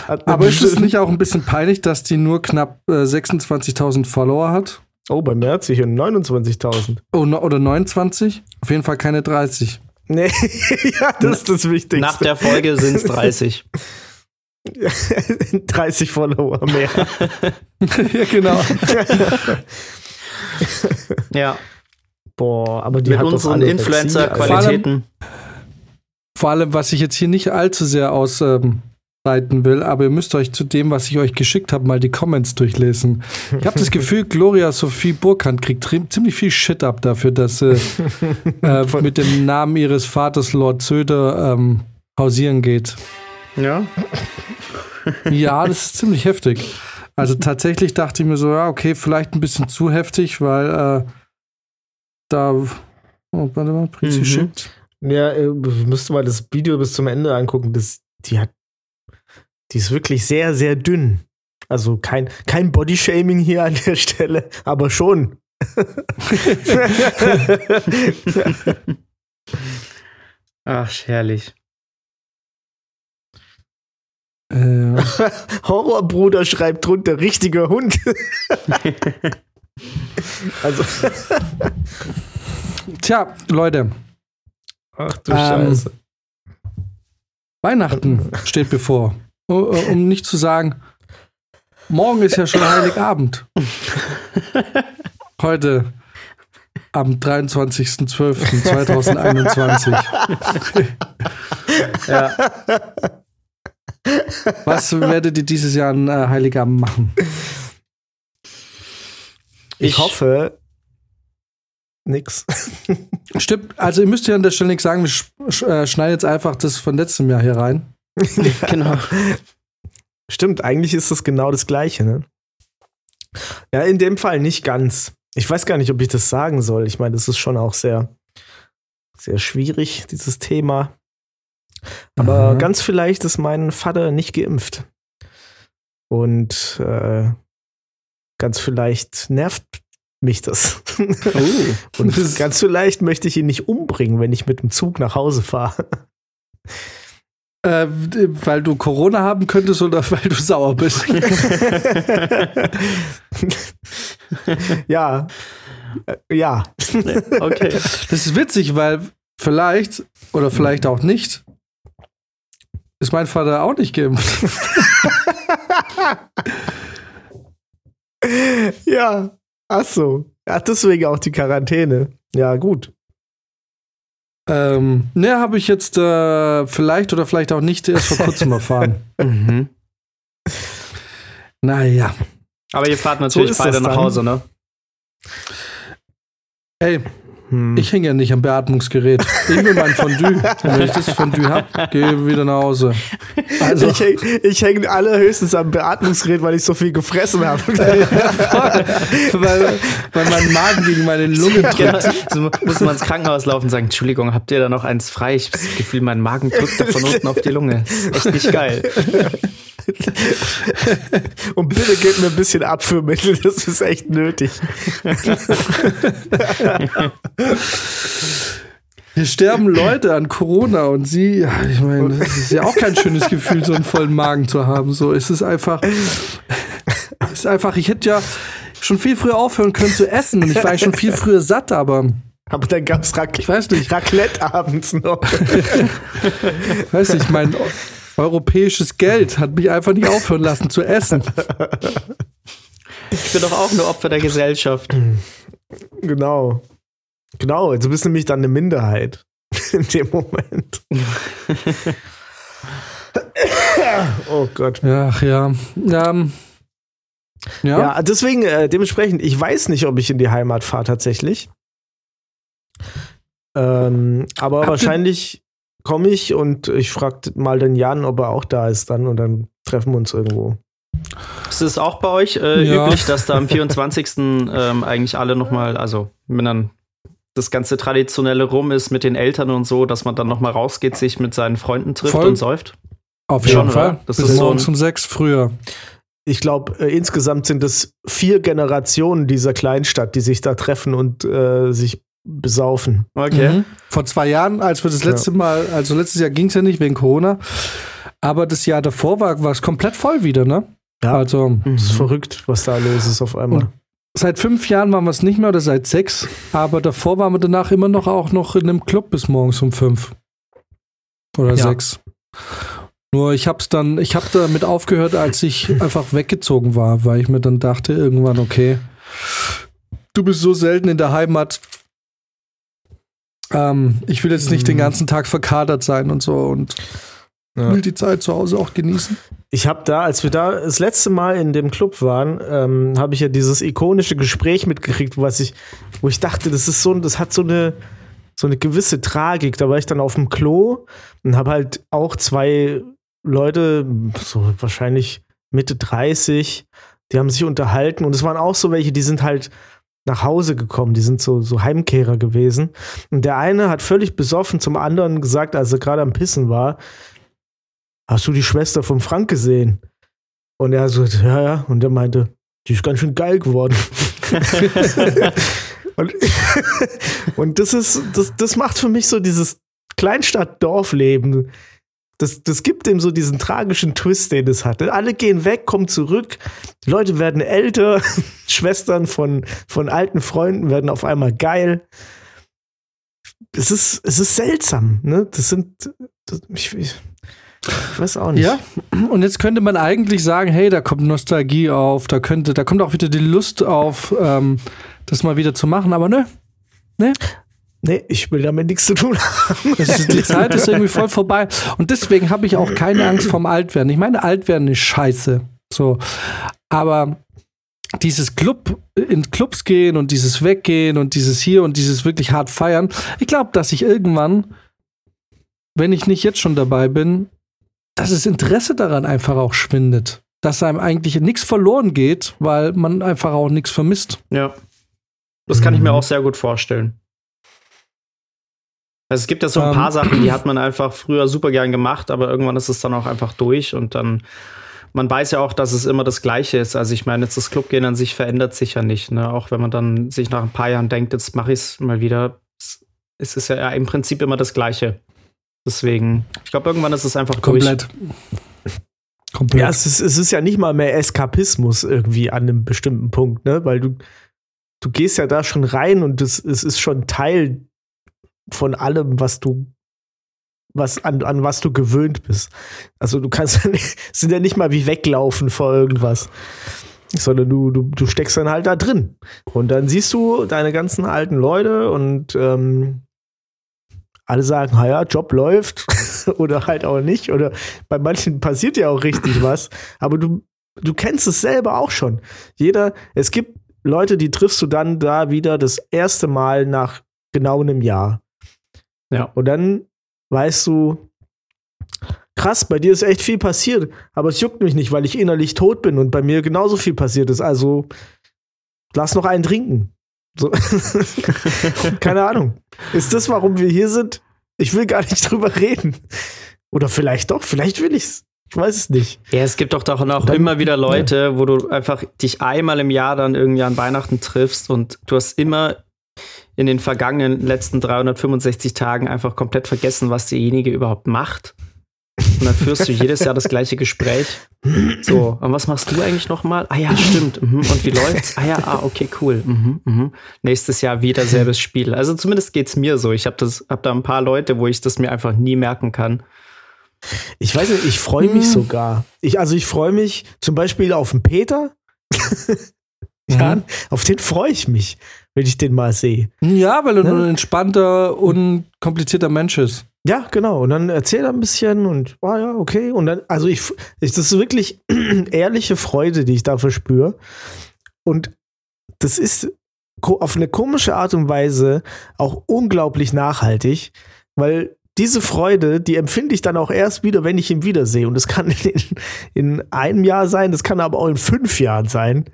Hat Aber ist es nicht auch ein bisschen peinlich, dass die nur knapp äh, 26.000 Follower hat? Oh, bei mir hat sie hier 29.000. Oh, no, oder 29? Auf jeden Fall keine 30. Nee, ja, das ist das Wichtigste. Nach der Folge sind es 30. 30 Follower mehr. ja, genau. Ja, Boah, aber die mit hat unseren. Influencer-Qualitäten. Vor allem, was ich jetzt hier nicht allzu sehr ausbreiten will, aber ihr müsst euch zu dem, was ich euch geschickt habe, mal die Comments durchlesen. Ich habe das Gefühl, Gloria Sophie Burkhardt kriegt ziemlich viel Shit ab dafür, dass sie äh, mit dem Namen ihres Vaters Lord Söder ähm, hausieren geht. Ja. Ja, das ist ziemlich heftig. Also tatsächlich dachte ich mir so, ja, okay, vielleicht ein bisschen zu heftig, weil äh, da. Oh, warte mal, Prinzi Mhm. schickt. Ja, äh, müsste mal das Video bis zum Ende angucken. Das, die hat, die ist wirklich sehr, sehr dünn. Also kein, kein Bodyshaming hier an der Stelle, aber schon. Ach, herrlich. Äh, Horrorbruder schreibt drunter, richtiger Hund. also, tja, Leute, ach du Ähm, Scheiße. Weihnachten steht bevor. Um nicht zu sagen, morgen ist ja schon Heiligabend. Heute am 23.12.2021. ja. Was werdet ihr dieses Jahr an äh, Heiligabend machen? Ich, ich hoffe, nix. Stimmt, also ihr müsst ja an der Stelle nichts sagen, wir sch äh, schneiden jetzt einfach das von letztem Jahr hier rein. ja, genau. Stimmt, eigentlich ist das genau das Gleiche, ne? Ja, in dem Fall nicht ganz. Ich weiß gar nicht, ob ich das sagen soll. Ich meine, das ist schon auch sehr, sehr schwierig, dieses Thema. Aber mhm. ganz vielleicht ist mein Vater nicht geimpft. Und äh, ganz vielleicht nervt mich das. Oh. Und ganz vielleicht möchte ich ihn nicht umbringen, wenn ich mit dem Zug nach Hause fahre. Äh, weil du Corona haben könntest oder weil du sauer bist? ja. Äh, ja. Okay. Das ist witzig, weil vielleicht oder vielleicht auch nicht ist mein Vater auch nicht geimpft. ja. Ach so. Ach, deswegen auch die Quarantäne. Ja, gut. Ähm, ne, habe ich jetzt äh, vielleicht oder vielleicht auch nicht erst vor kurzem erfahren. mhm. Naja. Aber ihr fahrt natürlich so beide nach Hause, ne? Ey, hm. Ich hänge ja nicht am Beatmungsgerät. Ich will mein Fondue. wenn ich das Fondue habe, gehe ich wieder nach Hause. Also. Ich hänge ich häng allerhöchstens am Beatmungsgerät, weil ich so viel gefressen habe. weil, weil mein Magen gegen meine Lunge drückt. Genau. So muss man ins Krankenhaus laufen und sagen, Entschuldigung, habt ihr da noch eins frei? Ich habe das Gefühl, mein Magen drückt da von unten auf die Lunge. Ist echt nicht geil. Und bitte gebt mir ein bisschen Abführmittel, das ist echt nötig. Hier sterben Leute an Corona und sie, ja, ich meine, das ist ja auch kein schönes Gefühl, so einen vollen Magen zu haben. So, es ist einfach, es ist einfach, ich hätte ja schon viel früher aufhören können zu essen und ich war ja schon viel früher satt, aber. Aber dann gab es Raclette, Raclette abends noch. weiß nicht, mein Europäisches Geld hat mich einfach nicht aufhören lassen zu essen. Ich bin doch auch nur Opfer der Gesellschaft. Genau. Genau, du bist nämlich dann eine Minderheit in dem Moment. oh Gott. Ach ja. ja. Ja. ja, deswegen, äh, dementsprechend, ich weiß nicht, ob ich in die Heimat fahre tatsächlich. Ähm, aber Habt wahrscheinlich komme ich und ich frage mal den Jan, ob er auch da ist dann und dann treffen wir uns irgendwo. Ist es auch bei euch äh, ja. üblich, dass da am 24. ähm, eigentlich alle nochmal, also wenn dann das ganze Traditionelle rum ist mit den Eltern und so, dass man dann nochmal rausgeht, sich mit seinen Freunden trifft Voll. und säuft? Auf jeden Schon, Fall. Das Bis ist morgens so um sechs früher. Ich glaube, äh, insgesamt sind es vier Generationen dieser Kleinstadt, die sich da treffen und äh, sich besaufen. Okay. Mhm. Vor zwei Jahren, als wir das letzte ja. Mal, also letztes Jahr ging es ja nicht wegen Corona, aber das Jahr davor war, es komplett voll wieder, ne? Ja. Also, mhm. das ist verrückt, was da los ist auf einmal. Und seit fünf Jahren waren wir es nicht mehr oder seit sechs, aber davor waren wir danach immer noch auch noch in einem Club bis morgens um fünf. Oder ja. sechs. Nur ich hab's dann, ich hab damit aufgehört, als ich einfach weggezogen war, weil ich mir dann dachte irgendwann, okay, du bist so selten in der Heimat, ähm, ich will jetzt nicht mhm. den ganzen Tag verkadert sein und so und ja. will die Zeit zu Hause auch genießen. Ich habe da, als wir da das letzte Mal in dem Club waren, ähm, habe ich ja dieses ikonische Gespräch mitgekriegt, was ich, wo ich dachte, das ist so, das hat so eine so eine gewisse Tragik. Da war ich dann auf dem Klo und habe halt auch zwei Leute, so wahrscheinlich Mitte 30, die haben sich unterhalten und es waren auch so welche, die sind halt nach Hause gekommen. Die sind so, so Heimkehrer gewesen. Und der eine hat völlig besoffen zum anderen gesagt, als er gerade am Pissen war, hast du die Schwester von Frank gesehen? Und er so, ja, ja. Und er meinte, die ist ganz schön geil geworden. und, und das ist, das, das macht für mich so dieses Kleinstadt-Dorfleben das, das gibt ihm so diesen tragischen Twist, den es hatte. Alle gehen weg, kommen zurück, Leute werden älter, Schwestern von, von alten Freunden werden auf einmal geil. Es ist, es ist seltsam, ne? Das sind, das, ich, ich, Ich weiß auch nicht. Ja, und jetzt könnte man eigentlich sagen, hey, da kommt Nostalgie auf, da könnte, da kommt auch wieder die Lust auf, ähm, das mal wieder zu machen, aber ne, ne, Nee, ich will damit nichts zu tun haben. ist, die Zeit ist irgendwie voll vorbei. Und deswegen habe ich auch keine Angst vorm Altwerden. Ich meine, Altwerden ist scheiße. So. Aber dieses Club, in Clubs gehen und dieses Weggehen und dieses hier und dieses wirklich hart feiern, ich glaube, dass ich irgendwann, wenn ich nicht jetzt schon dabei bin, dass das Interesse daran einfach auch schwindet. Dass einem eigentlich nichts verloren geht, weil man einfach auch nichts vermisst. Ja. Das kann ich mir auch sehr gut vorstellen. Also es gibt ja so ein Ähm. paar Sachen, die hat man einfach früher super gern gemacht, aber irgendwann ist es dann auch einfach durch und dann, man weiß ja auch, dass es immer das Gleiche ist. Also ich meine, jetzt das Clubgehen an sich verändert sich ja nicht, ne? Auch wenn man dann sich nach ein paar Jahren denkt, jetzt mache ich es mal wieder. Es ist ja im Prinzip immer das Gleiche. Deswegen, ich glaube, irgendwann ist es einfach Komplett. Komplett. Ja, es ist, es ist ja nicht mal mehr Eskapismus irgendwie an einem bestimmten Punkt, ne? Weil du, du gehst ja da schon rein und es, es ist schon Teil von allem, was du, was, an, an was du gewöhnt bist. Also du kannst ja nicht, es sind ja nicht mal wie weglaufen vor irgendwas. Sondern du, du, du steckst dann halt da drin. Und dann siehst du deine ganzen alten Leute und ähm, alle sagen, ja, Job läuft oder halt auch nicht. Oder bei manchen passiert ja auch richtig was. Aber du, du kennst es selber auch schon. Jeder, es gibt Leute, die triffst du dann da wieder das erste Mal nach genau einem Jahr. Ja. Und dann weißt du, krass, bei dir ist echt viel passiert, aber es juckt mich nicht, weil ich innerlich tot bin und bei mir genauso viel passiert ist. Also lass noch einen trinken. So. Keine Ahnung. Ist das, warum wir hier sind? Ich will gar nicht drüber reden. Oder vielleicht doch, vielleicht will ich's. Ich weiß es nicht. Ja, es gibt doch doch auch Dann- immer wieder Leute, wo du einfach dich einmal im Jahr dann irgendwie an Weihnachten triffst und du hast immer in den vergangenen letzten 365 Tagen einfach komplett vergessen, was derjenige überhaupt macht. Und dann führst du jedes Jahr das gleiche Gespräch. So, und was machst du eigentlich nochmal? Ah ja, stimmt. Mhm. Und wie läuft's? Ah ja, ah, okay, cool. Mhm, mhm. Nächstes Jahr wieder selbes Spiel. Also zumindest geht's mir so. Ich habe hab da ein paar Leute, wo ich das mir einfach nie merken kann. Ich weiß nicht, ich freue mich Hm. sogar. Ich, also ich freue mich zum Beispiel auf den Peter. ja, Mhm. auf den freue ich mich, wenn ich den mal sehe. Ja, weil er Ne? ein entspannter, unkomplizierter Mensch ist. Ja, genau. Und dann erzählt er ein bisschen und, ah ja, okay. Und dann, also ich, ich das ist wirklich ehrliche Freude, die ich da verspüre. Und das ist auf eine komische Art und Weise auch unglaublich nachhaltig, weil diese Freude, die empfinde ich dann auch erst wieder, wenn ich ihn wiedersehe. Und das kann in, in einem Jahr sein, das kann aber auch in fünf Jahren sein.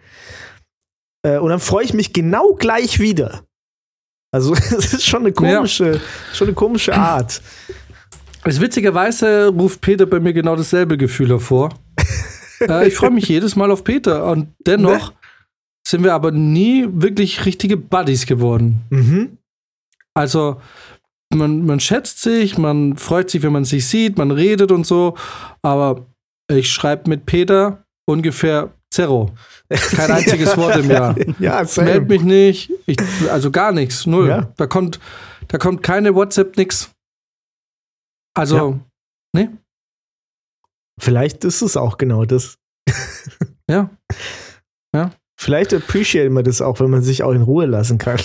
Äh, Und dann freue ich mich genau gleich wieder. Also es ist schon eine komische, schon eine komische Art. Also witzigerweise ruft Peter bei mir genau dasselbe Gefühl hervor. äh, ich freue mich jedes Mal auf Peter und dennoch Ne? sind wir aber nie wirklich richtige Buddies geworden. Mhm. Also man, man schätzt sich, man freut sich, wenn man sich sieht, man redet und so, aber ich schreibe mit Peter ungefähr Zero. Kein einziges Wort im Jahr. Ja, same. mich nicht, ich, also gar nichts, null. Ja. Da kommt, da kommt keine WhatsApp, nix. Also, Vielleicht ist es auch genau das. ja. Vielleicht appreciate man das auch, wenn man sich auch in Ruhe lassen kann.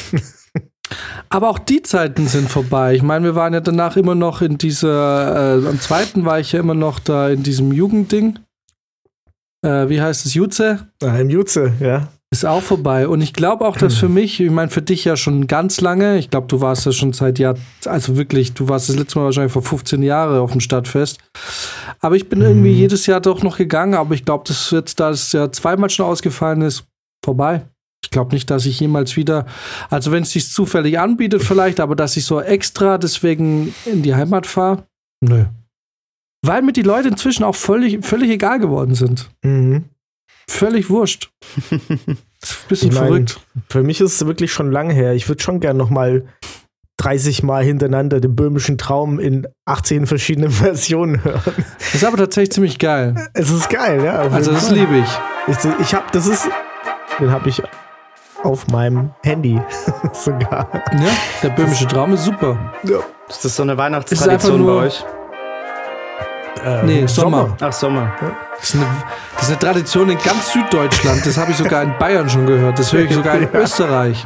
Aber auch die Zeiten sind vorbei. Ich meine, wir waren ja danach immer noch in dieser, äh, am zweiten war ich ja immer noch da in diesem Jugendding. Äh, wie heißt es? Jutze? Im Jutze, ja. Ist auch vorbei. Und ich glaube auch, dass für mich, ich meine, für dich ja schon ganz lange, ich glaube, du warst ja schon seit Jahr, also wirklich, du warst das letzte Mal wahrscheinlich vor 15 Jahren auf dem Stadtfest. Aber ich bin irgendwie jedes Jahr doch noch gegangen, aber ich glaube, das jetzt, da es ja zweimal schon ausgefallen ist, vorbei. Ich glaube nicht, dass ich jemals wieder, also wenn es sich zufällig anbietet, vielleicht, aber dass ich so extra deswegen in die Heimat fahre, nö. Weil mir die Leute inzwischen auch völlig, völlig egal geworden sind. Mhm. Völlig wurscht. Bisschen Ich mein, verrückt. Für mich ist es wirklich schon lange her. Ich würde schon gern noch mal 30 Mal hintereinander den böhmischen Traum in 18 verschiedenen Versionen hören. Das ist aber tatsächlich ziemlich geil. Es ist geil, ja. Also das Fall. liebe ich. Ich, ich habe, das ist, den habe ich auf meinem Handy sogar. Ja, der böhmische Traum ist super. Ja. Ist das so eine Weihnachtstradition bei nur- euch? Äh, nee, Sommer. Sommer. Ach, Sommer. Das ist, eine, das ist eine Tradition in ganz Süddeutschland. Das habe ich sogar in Bayern schon gehört. Das höre ich sogar in Österreich.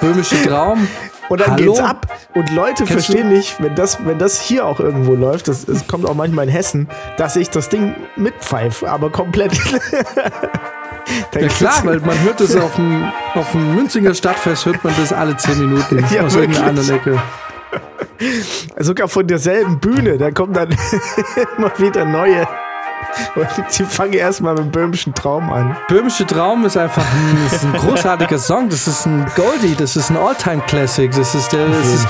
Böhmische Traum. Und dann Hallo? geht's ab. Und Leute Kennst verstehen du? nicht, wenn das, wenn das hier auch irgendwo läuft, das, das kommt auch manchmal in Hessen, dass ich das Ding mitpfeife, aber komplett. ja klar, weil man hört das auf dem, auf dem Münzinger Stadtfest, hört man das alle zehn Minuten ja, aus irgendeiner anderen Ecke. Sogar von derselben Bühne, da kommen dann immer wieder neue. Und sie fangen erstmal mit dem Böhmischen Traum an. Böhmische Traum ist einfach ein, ist ein großartiger Song. Das ist ein Goldie, das ist ein Alltime classic Das ist der. Das ist,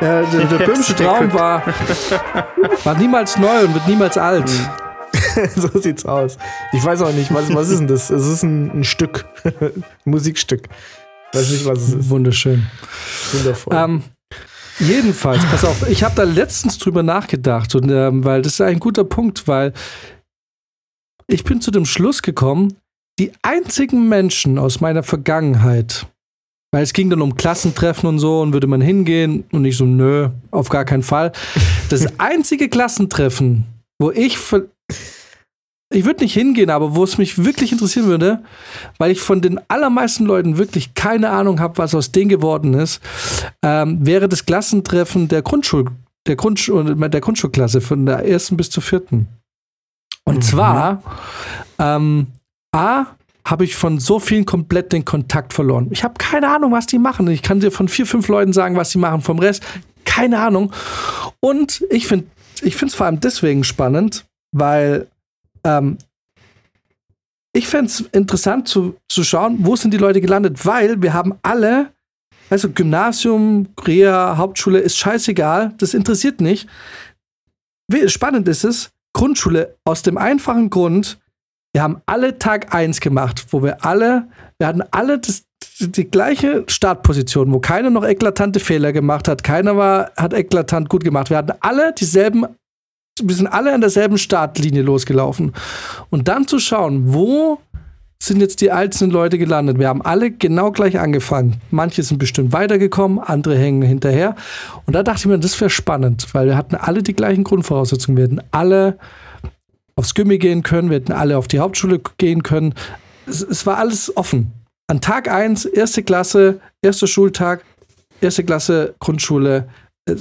ja, der, der Böhmische Traum war, war niemals neu und wird niemals alt. so sieht's aus. Ich weiß auch nicht, was, was ist denn das? Es ist ein, ein Stück. ein Musikstück. Weiß nicht, was es ist. Wunderschön. Wundervoll. Ähm, Jedenfalls, pass auf, ich habe da letztens drüber nachgedacht, und, ähm, weil das ist ein guter Punkt, weil ich bin zu dem Schluss gekommen, die einzigen Menschen aus meiner Vergangenheit, weil es ging dann um Klassentreffen und so und würde man hingehen und ich so, nö, auf gar keinen Fall. Das einzige Klassentreffen, wo ich ich würde nicht hingehen, aber wo es mich wirklich interessieren würde, weil ich von den allermeisten Leuten wirklich keine Ahnung habe, was aus denen geworden ist, ähm, wäre das Klassentreffen der Grundschul der, Grundschul der Grundschulklasse von der ersten bis zur vierten. Und mhm. zwar ähm, A habe ich von so vielen komplett den Kontakt verloren. Ich habe keine Ahnung, was die machen. Ich kann dir von vier, fünf Leuten sagen, was sie machen. Vom Rest keine Ahnung. Und ich finde ich finde es vor allem deswegen spannend, weil ähm, ich fände es interessant zu, zu schauen, wo sind die Leute gelandet, weil wir haben alle, also Gymnasium, Reha, Hauptschule, ist scheißegal, das interessiert nicht. Spannend ist es, Grundschule aus dem einfachen Grund, wir haben alle Tag 1 gemacht, wo wir alle, wir hatten alle das, die, die gleiche Startposition, wo keiner noch eklatante Fehler gemacht hat, keiner war, hat eklatant gut gemacht. Wir hatten alle dieselben wir sind alle an derselben Startlinie losgelaufen. Und dann zu schauen, wo sind jetzt die einzelnen Leute gelandet. Wir haben alle genau gleich angefangen. Manche sind bestimmt weitergekommen, andere hängen hinterher. Und da dachte ich mir, das wäre spannend, weil wir hatten alle die gleichen Grundvoraussetzungen. Wir hätten alle aufs Gimmi gehen können, wir hätten alle auf die Hauptschule gehen können. Es, es war alles offen. An Tag 1, erste Klasse, erster Schultag, erste Klasse Grundschule,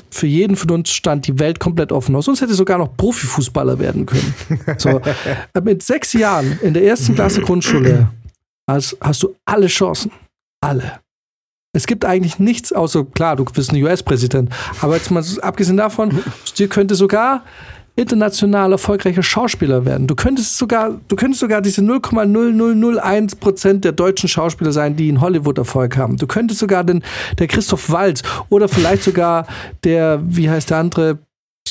für jeden von uns stand die Welt komplett offen aus. Sonst hätte sogar noch Profifußballer werden können. So, mit sechs Jahren in der ersten Klasse Grundschule hast, hast du alle Chancen. Alle. Es gibt eigentlich nichts außer, klar, du bist ein US-Präsident, aber jetzt mal abgesehen davon, dir könnte sogar international erfolgreicher Schauspieler werden. Du könntest sogar, du könntest sogar diese 0,0001 Prozent der deutschen Schauspieler sein, die in Hollywood Erfolg haben. Du könntest sogar den, der Christoph Waltz oder vielleicht sogar der, wie heißt der andere,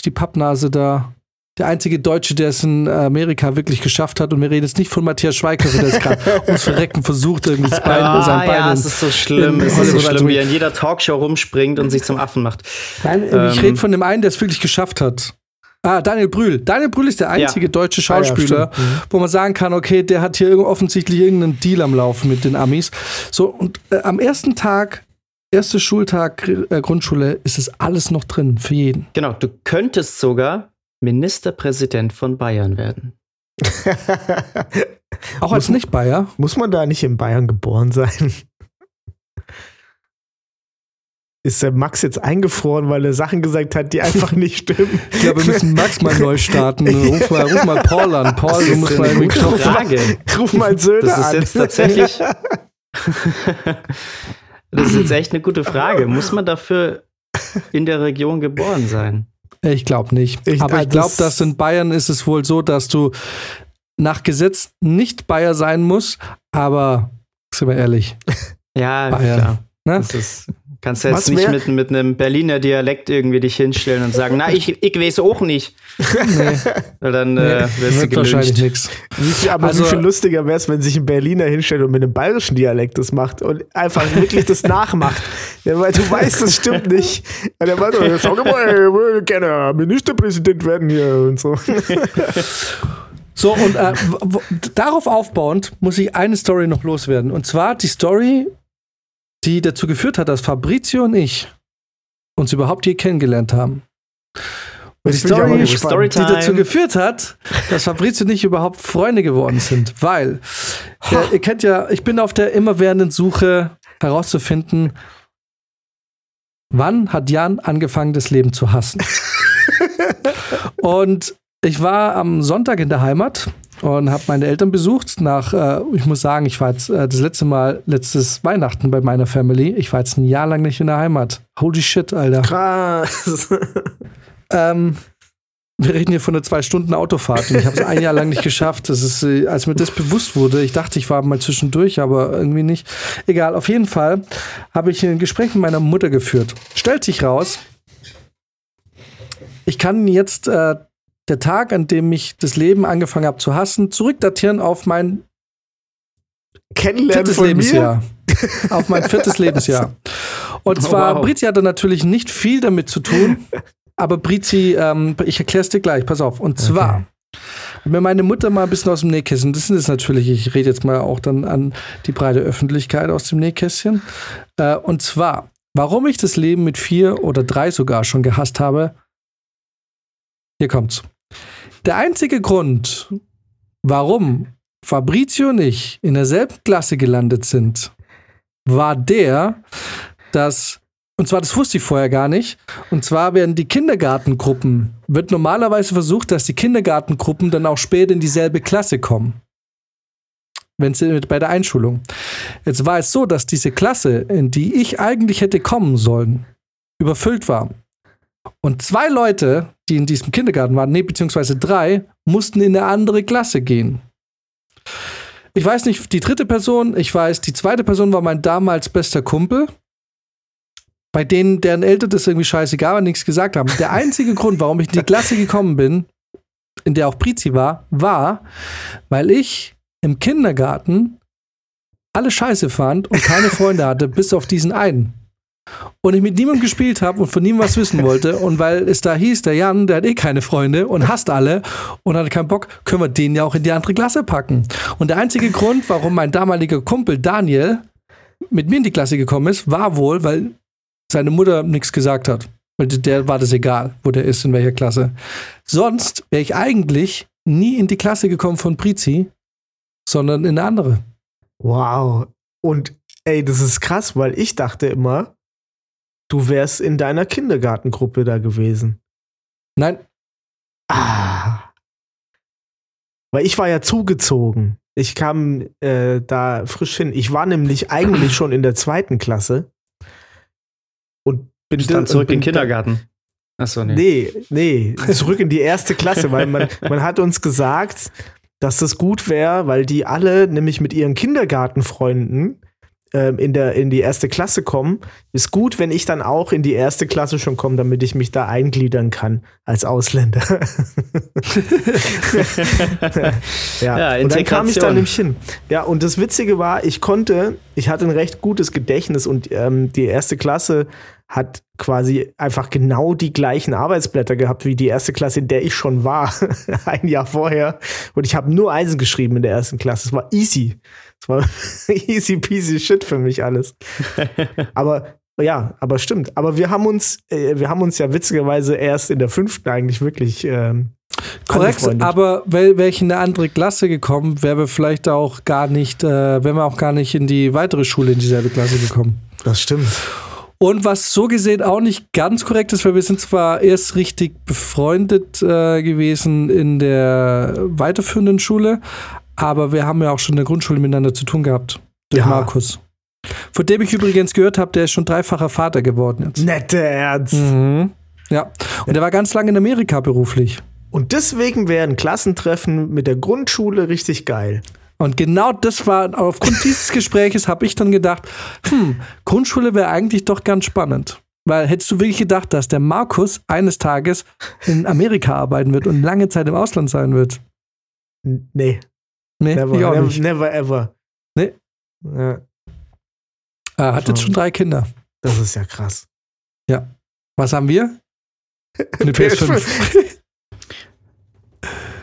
die Pappnase da, der einzige Deutsche, der es in Amerika wirklich geschafft hat. Und wir reden jetzt nicht von Matthias Schweighöfer, der es gerade ums Verrecken versucht, irgendwie das Bein, ah, sein Bein. Ja, es ist so schlimm, es ist so schlimm, wie er in jeder Talkshow rumspringt und sich zum Affen macht. Nein, ähm, ich rede von dem einen, der es wirklich geschafft hat. Ah, Daniel Brühl. Daniel Brühl ist der einzige ja. deutsche Schauspieler, ah, ja, mhm. wo man sagen kann, okay, der hat hier offensichtlich irgendeinen Deal am Laufen mit den Amis. So, und äh, am ersten Tag, erster Schultag äh, Grundschule, ist es alles noch drin für jeden. Genau, du könntest sogar Ministerpräsident von Bayern werden. Auch als Nicht-Bayer? Muss man da nicht in Bayern geboren sein? Ist der Max jetzt eingefroren, weil er Sachen gesagt hat, die einfach nicht stimmen. Ich glaube, wir müssen Max mal neu starten. Ruf mal, ruf mal Paul an. Paul, du musst mal irgendwie Frage. Ruf mal Söder an. Das ist jetzt tatsächlich. das ist jetzt echt eine gute Frage. Muss man dafür in der Region geboren sein? Ich glaube nicht. Ich, Aber ich glaube, dass in Bayern ist es wohl so, dass du nach Gesetz nicht Bayer sein musst. Aber sind wir ehrlich. Ja, Bayern. klar. Ne? Das ist Kannst du jetzt nicht mit, mit einem Berliner Dialekt irgendwie dich hinstellen und sagen, na, ich, ich weiß auch nicht. nee. Weil dann äh, wirst du wahrscheinlich nichts. Aber also, wie viel lustiger wäre es, wenn sich ein Berliner hinstellt und mit einem bayerischen Dialekt das macht und einfach wirklich das nachmacht. Ja, weil du weißt, das stimmt nicht. Und er meint, oh, sag mal, ich gerne Ministerpräsident werden hier und so. So, und äh, darauf aufbauend muss ich eine Story noch loswerden. Und zwar die Story die dazu geführt hat, dass Fabrizio und ich uns überhaupt je kennengelernt haben. Und die Story, Story die dazu geführt hat, dass Fabrizio und ich überhaupt Freunde geworden sind. Weil, ja, ihr kennt ja, ich bin auf der immerwährenden Suche herauszufinden, wann hat Jan angefangen, das Leben zu hassen. und ich war am Sonntag in der Heimat und habe meine Eltern besucht. Nach, äh, ich muss sagen, ich war jetzt äh, das letzte Mal, letztes Weihnachten bei meiner Family. Ich war jetzt ein Jahr lang nicht in der Heimat. Holy shit, Alter. Krass. Ähm, wir reden hier von einer zwei Stunden Autofahrt und ich habe es ein Jahr lang nicht geschafft. Das ist, äh, als mir das bewusst wurde, ich dachte, ich war mal zwischendurch, aber irgendwie nicht. Egal, auf jeden Fall habe ich ein Gespräch mit meiner Mutter geführt. Stellt sich raus, ich kann jetzt äh, der Tag, an dem ich das Leben angefangen habe zu hassen, zurückdatieren auf mein Kennenlernen viertes Lebensjahr. mir. Auf mein viertes Lebensjahr. Und zwar, wow. Brizi hatte natürlich nicht viel damit zu tun, aber Brizi, ähm, ich erkläre es dir gleich, pass auf. Und zwar, hat mir meine Mutter mal ein bisschen aus dem Nähkästchen, das ist natürlich, ich rede jetzt mal auch dann an die breite Öffentlichkeit aus dem Nähkästchen. Äh, und zwar, warum ich das Leben mit vier oder drei sogar schon gehasst habe, hier kommt's. Der einzige Grund, warum Fabrizio und ich in derselben Klasse gelandet sind, war der, dass, und zwar das wusste ich vorher gar nicht, und zwar werden die Kindergartengruppen, wird normalerweise versucht, dass die Kindergartengruppen dann auch später in dieselbe Klasse kommen. Wenn sie bei der Einschulung. Jetzt war es so, dass diese Klasse, in die ich eigentlich hätte kommen sollen, überfüllt war. Und zwei Leute, die in diesem Kindergarten waren, nee, beziehungsweise drei, mussten in eine andere Klasse gehen. Ich weiß nicht, die dritte Person, ich weiß, die zweite Person war mein damals bester Kumpel, bei denen, deren Eltern das irgendwie scheißegal war, nichts gesagt haben. Der einzige Grund, warum ich in die Klasse gekommen bin, in der auch Prizi war, war, weil ich im Kindergarten alle Scheiße fand und keine Freunde hatte, bis auf diesen einen. Und ich mit niemandem gespielt habe und von niemandem was wissen wollte. Und weil es da hieß, der Jan, der hat eh keine Freunde und hasst alle und hatte keinen Bock, können wir den ja auch in die andere Klasse packen. Und der einzige Grund, warum mein damaliger Kumpel Daniel mit mir in die Klasse gekommen ist, war wohl, weil seine Mutter nichts gesagt hat. Weil der war das egal, wo der ist, in welcher Klasse. Sonst wäre ich eigentlich nie in die Klasse gekommen von Prizi, sondern in eine andere. Wow. Und ey, das ist krass, weil ich dachte immer, du wärst in deiner Kindergartengruppe da gewesen. Nein, Ah. Weil ich war ja zugezogen. Ich kam äh, da frisch hin. Ich war nämlich eigentlich schon in der zweiten Klasse. Und bin Bist dann zurück in den Kindergarten. Achso, nee. Nee, nee, zurück in die erste Klasse, weil man, man hat uns gesagt, dass das gut wäre, weil die alle nämlich mit ihren Kindergartenfreunden ähm, in, der, in die erste Klasse kommen. Ist gut, wenn ich dann auch in die erste Klasse schon komme, damit ich mich da eingliedern kann als Ausländer. ja, Ja, und dann kam ich da nämlich hin. Ja, und das Witzige war, ich konnte, ich hatte ein recht gutes Gedächtnis und ähm, die erste Klasse hat quasi einfach genau die gleichen Arbeitsblätter gehabt wie die erste Klasse, in der ich schon war, ein Jahr vorher. Und ich habe nur Eisen geschrieben in der ersten Klasse. Es war easy. Es war easy peasy shit für mich alles. Aber ja, aber stimmt. Aber wir haben uns, äh, wir haben uns ja witzigerweise erst in der fünften eigentlich wirklich ähm, korrekt, aber wäre wär ich in eine andere Klasse gekommen, wäre wir vielleicht auch gar nicht, äh, wären wir auch gar nicht in die weitere Schule in dieselbe Klasse gekommen. Das stimmt. Und was so gesehen auch nicht ganz korrekt ist, weil wir sind zwar erst richtig befreundet äh, gewesen in der weiterführenden Schule, aber wir haben ja auch schon in der Grundschule miteinander zu tun gehabt. Durch Ja. Markus. Von dem ich übrigens gehört habe, der ist schon dreifacher Vater geworden jetzt. Nette Ernst. Mhm. Ja. Und er war ganz lange in Amerika beruflich. Und deswegen wäre ein Klassentreffen mit der Grundschule richtig geil. Und genau das war, aufgrund dieses Gespräches habe ich dann gedacht, hm, Grundschule wäre eigentlich doch ganz spannend. Weil hättest du wirklich gedacht, dass der Markus eines Tages in Amerika arbeiten wird und lange Zeit im Ausland sein wird? Nee, Nee, never, ich auch never, nicht. never ever. Nee. Ja, Er hat jetzt schon drei Kinder. das ist ja krass. Was haben wir? Eine PS5.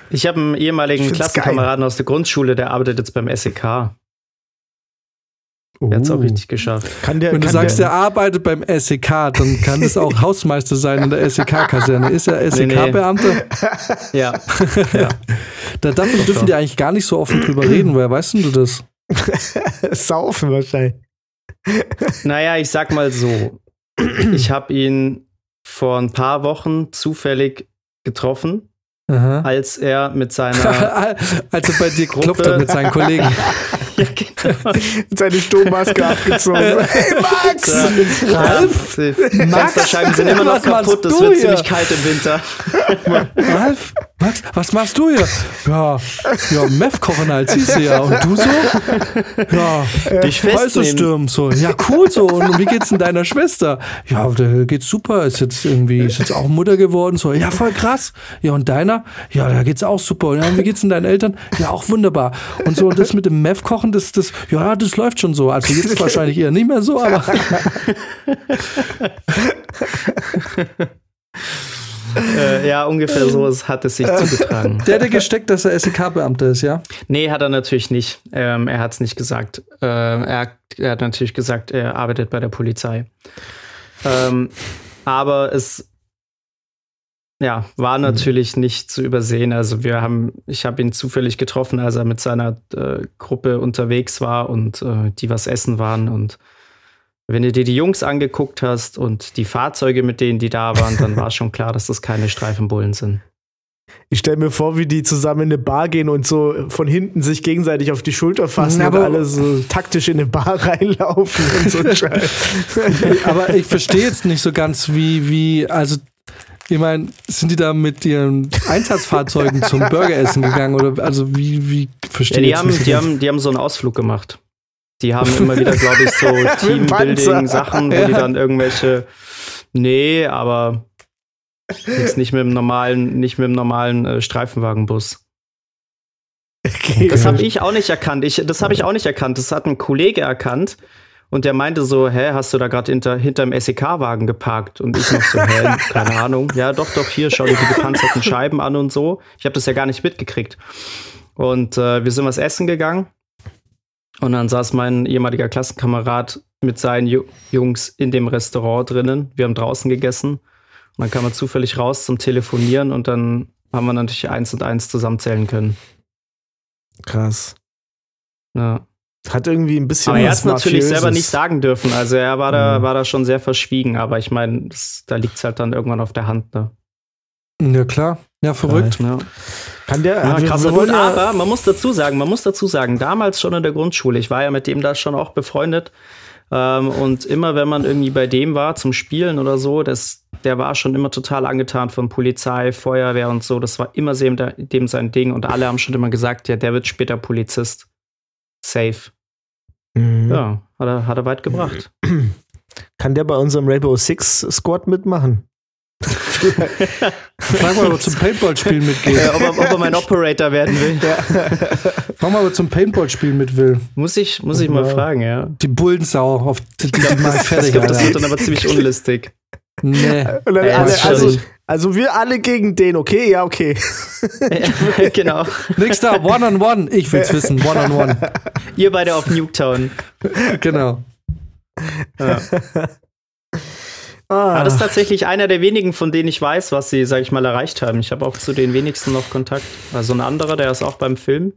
Ich habe einen ehemaligen Klassenkameraden aus der Grundschule, der arbeitet jetzt beim SEK. Er hat es auch Uh. richtig geschafft. Kann der, Wenn du kann sagst, der, er arbeitet beim SEK, dann kann es auch Hausmeister sein in der SEK-Kaserne. Ist er Nee, nee. SEK-Beamter? Ja. Da darf, dürfen die eigentlich gar nicht so offen drüber reden. Woher weißt denn du das? saufen wahrscheinlich. Naja, ich sag mal so. Ich habe ihn vor ein paar Wochen zufällig getroffen, Aha. als er mit seiner also bei dir Gruppe- klopft er mit seinen Kollegen. Ja, genau. Seine Sturmmaske abgezogen. hey Max! Ralf, die Fensterscheiben sind immer noch was machst kaputt. Es du wird hier? ziemlich kalt im Winter. Ralf, Max, was machst du hier? Ja, ja, Meth kochen halt, siehst du ja. Und du so? Ja, Dich du, festnehmen. So. Ja, cool so. Und wie geht's denn deiner Schwester? Ja, der geht's super. Ist jetzt irgendwie, ist jetzt auch Mutter geworden. So, ja, voll krass. Ja, und deiner? Ja, da geht's auch super. Und ja, wie geht's denn deinen Eltern? Ja, auch wunderbar. Und so, und das mit dem Meth kochen, das, das, ja, das läuft schon so. Also jetzt wahrscheinlich eher nicht mehr so, aber. Äh, ja, ungefähr so hat es sich zugetragen. Der hat ja gesteckt, dass er SEK-Beamter ist, ja? Nee, hat er natürlich nicht. Ähm, er hat es nicht gesagt. Ähm, er, hat- er hat natürlich gesagt, er arbeitet bei der Polizei. Ähm, aber es ja, war natürlich nicht zu übersehen. Also wir haben, ich habe ihn zufällig getroffen, als er mit seiner äh, Gruppe unterwegs war und äh, die was essen waren. Und wenn du dir die Jungs angeguckt hast und die Fahrzeuge, mit denen die da waren, dann war schon klar, dass das keine Streifenbullen sind. Ich stelle mir vor, wie die zusammen in eine Bar gehen und so von hinten sich gegenseitig auf die Schulter fassen Na, und aber- alle so taktisch in eine Bar reinlaufen und so. Aber ich verstehe jetzt nicht so ganz, wie, wie, also, ich meine, sind die da mit ihren Einsatzfahrzeugen zum Burgeressen gegangen oder, also, wie, wie, Ja, verstehe die, jetzt haben, die, haben, die haben so einen Ausflug gemacht. Die haben immer wieder, glaube ich, so. Teambuilding-Sachen, wo die Ja. dann irgendwelche. Nee, aber jetzt nicht mit dem normalen, nicht mit dem normalen äh, Streifenwagenbus. Okay. Das habe ich auch nicht erkannt. Ich, das habe ich auch nicht erkannt. Das hat ein Kollege erkannt. Und der meinte so, hä, hast du da gerade hinter, hinterm SEK-Wagen geparkt? Und ich noch so, hä, keine Ahnung. Ja, doch, doch, hier, schau dir die gepanzerten Scheiben an und so. Ich habe das ja gar nicht mitgekriegt. Und äh, wir sind was essen gegangen. Und dann saß mein ehemaliger Klassenkamerad mit seinen Ju Jungs in dem Restaurant drinnen. Wir haben draußen gegessen. Und dann kam er zufällig raus zum Telefonieren und dann haben wir natürlich eins und eins zusammenzählen können. Krass. Ja. Hat irgendwie ein bisschen Aber er hat es natürlich selber nicht sagen dürfen. Also er war da, Mhm. war da schon sehr verschwiegen, aber ich meine, da liegt es halt dann irgendwann auf der Hand. Ne? Ja, klar. Ja, verrückt. Ja. Kann der, Ja, wir- krass. wir Gut, ja- aber man muss dazu sagen, man muss dazu sagen, damals schon in der Grundschule, ich war ja mit dem da schon auch befreundet. Ähm, und immer wenn man irgendwie bei dem war zum Spielen oder so, das, der war schon immer total angetan von Polizei, Feuerwehr und so. Das war immer dem, dem sein Ding. Und alle haben schon immer gesagt, ja, der wird später Polizist. Safe. Mhm. Ja, hat er, hat er weit gebracht. Kann der bei unserem Rainbow Six Squad mitmachen? Frag mal, ob er zum Paintball-Spielen mitgeht. Äh, ob, er, ob er mein Operator werden will. Frag mal, ob er zum Paintball-Spielen mit will. Muss ich, muss ich mal Ja. fragen, ja. Die Bullensau, auf die, die, die mach ich Ich fertig, glaube, das wird dann aber ziemlich unlistig. Nee. Und dann Ja, alle, also, also wir alle gegen den, okay? Ja, okay. Ja, genau. Nächster, One-on-One. Ich will's wissen, One-on-One. Ihr beide auf Nuketown. Genau. Ja. Ah, das ist tatsächlich einer der wenigen, von denen ich weiß, was sie, sag ich mal, erreicht haben. Ich habe auch zu den wenigsten noch Kontakt. Also ein anderer, der ist auch beim Film.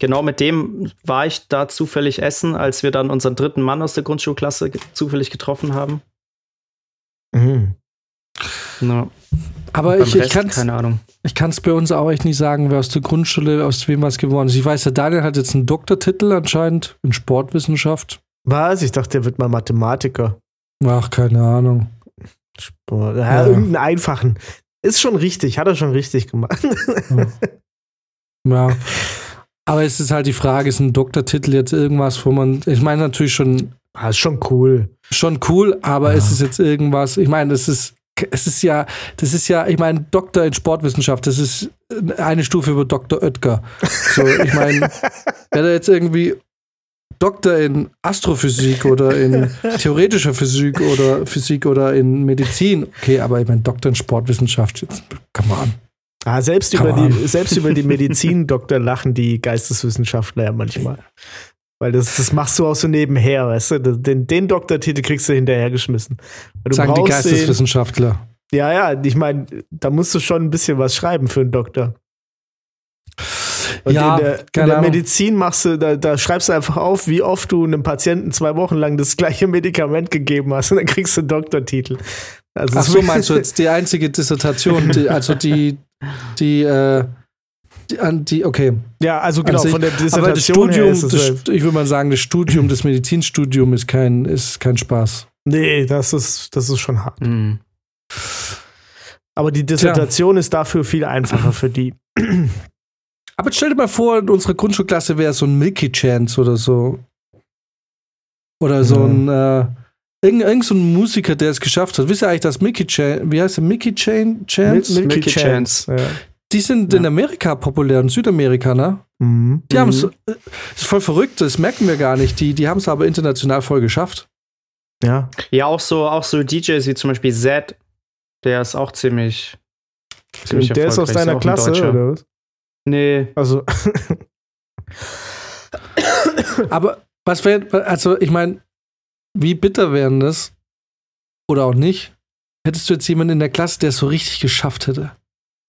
Genau mit dem war ich da zufällig essen, als wir dann unseren dritten Mann aus der Grundschulklasse ge zufällig getroffen haben. Ja, Aber ich, ich kann's, keine Ahnung. ich kann's bei uns auch echt nicht sagen, wer aus der Grundschule, aus wem was geworden ist. Ich weiß, der Daniel hat jetzt einen Doktortitel anscheinend in Sportwissenschaft. Was? Ich dachte, der wird mal Mathematiker. Ach, keine Ahnung. Sport. Ja, Ja. irgendeinen einfachen. Ist schon richtig, hat er schon richtig gemacht. Ja. Aber es ist halt die Frage, ist ein Doktortitel jetzt irgendwas, wo man, ich meine natürlich schon, Ah, ist schon cool. schon cool, aber Ja. ist es jetzt irgendwas, ich meine, das ist, es ist ja, das ist ja, ich meine, Doktor in Sportwissenschaft, das ist eine Stufe über Dr. Oetker. So, ich meine, wenn er jetzt irgendwie Doktor in Astrophysik oder in theoretischer Physik oder Physik oder in Medizin, okay, aber ich meine, Doktor in Sportwissenschaft, jetzt, come on. Ah, selbst, Come über die, selbst über die Medizin-Doktor lachen die Geisteswissenschaftler ja manchmal. Weil das, das machst du auch so nebenher, weißt du? Den, den Doktortitel kriegst du hinterhergeschmissen. Du Sagen die Geisteswissenschaftler. Den, ja, ja, ich meine, da musst du schon ein bisschen was schreiben für einen Doktor. Und ja, in der, in der Medizin machst du, da, da, schreibst du einfach auf, wie oft du einem Patienten zwei Wochen lang das gleiche Medikament gegeben hast und dann kriegst du einen Doktortitel. Also Ach so, meinst du jetzt die einzige Dissertation, die, also die, die, äh, die, die, okay. Ja, also genau, von der Dissertation aber das Studium, das, halt ich würde mal sagen, das Studium, das Medizinstudium ist kein, ist kein Spaß. Nee, das ist, das ist schon hart. Mhm. Aber die Dissertation Tja. ist dafür viel einfacher für die. Aber stell dir mal vor, unsere Grundschulklasse wäre so ein Milky Chance oder so. Oder so ein, äh, irgend, irgend so ein Musiker, der es geschafft hat. Wisst ihr eigentlich, dass Mickey Chance, wie heißt der? Mickey Chan Chance? Milky, Milky Chance. Chance. Ja. Die sind ja. in Amerika populär, in Südamerika, ne? Mhm. Die haben es, mhm. das ist voll verrückt, das merken wir gar nicht. Die, die haben es aber international voll geschafft. Ja. Ja, auch so, auch so DJs wie zum Beispiel Zed, der ist auch ziemlich. ziemlich der ist aus deiner ist Klasse, oder was? Nee. Also. aber was wäre, also ich meine, wie bitter wären das? Oder auch nicht? Hättest du jetzt jemanden in der Klasse, der es so richtig geschafft hätte?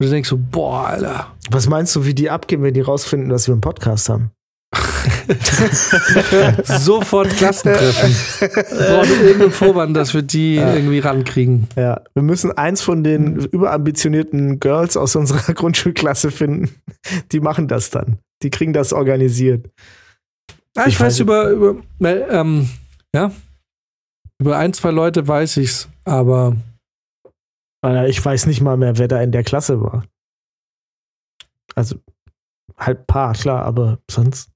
Und du denkst so, boah, Alter. Was meinst du, wie die abgehen, wenn die rausfinden, dass wir einen Podcast haben? Sofort Klassentreffen. Wir brauchen irgendeinen Vorwand, dass wir die ja. irgendwie rankriegen. Ja, wir müssen eins von den überambitionierten Girls aus unserer Grundschulklasse finden. Die machen das dann. Die kriegen das organisiert. Ah, ich, ich weiß über, über ähm, ja, über ein, zwei Leute weiß ich's, aber ich weiß nicht mal mehr, wer da in der Klasse war. Also, halt paar, klar, aber sonst.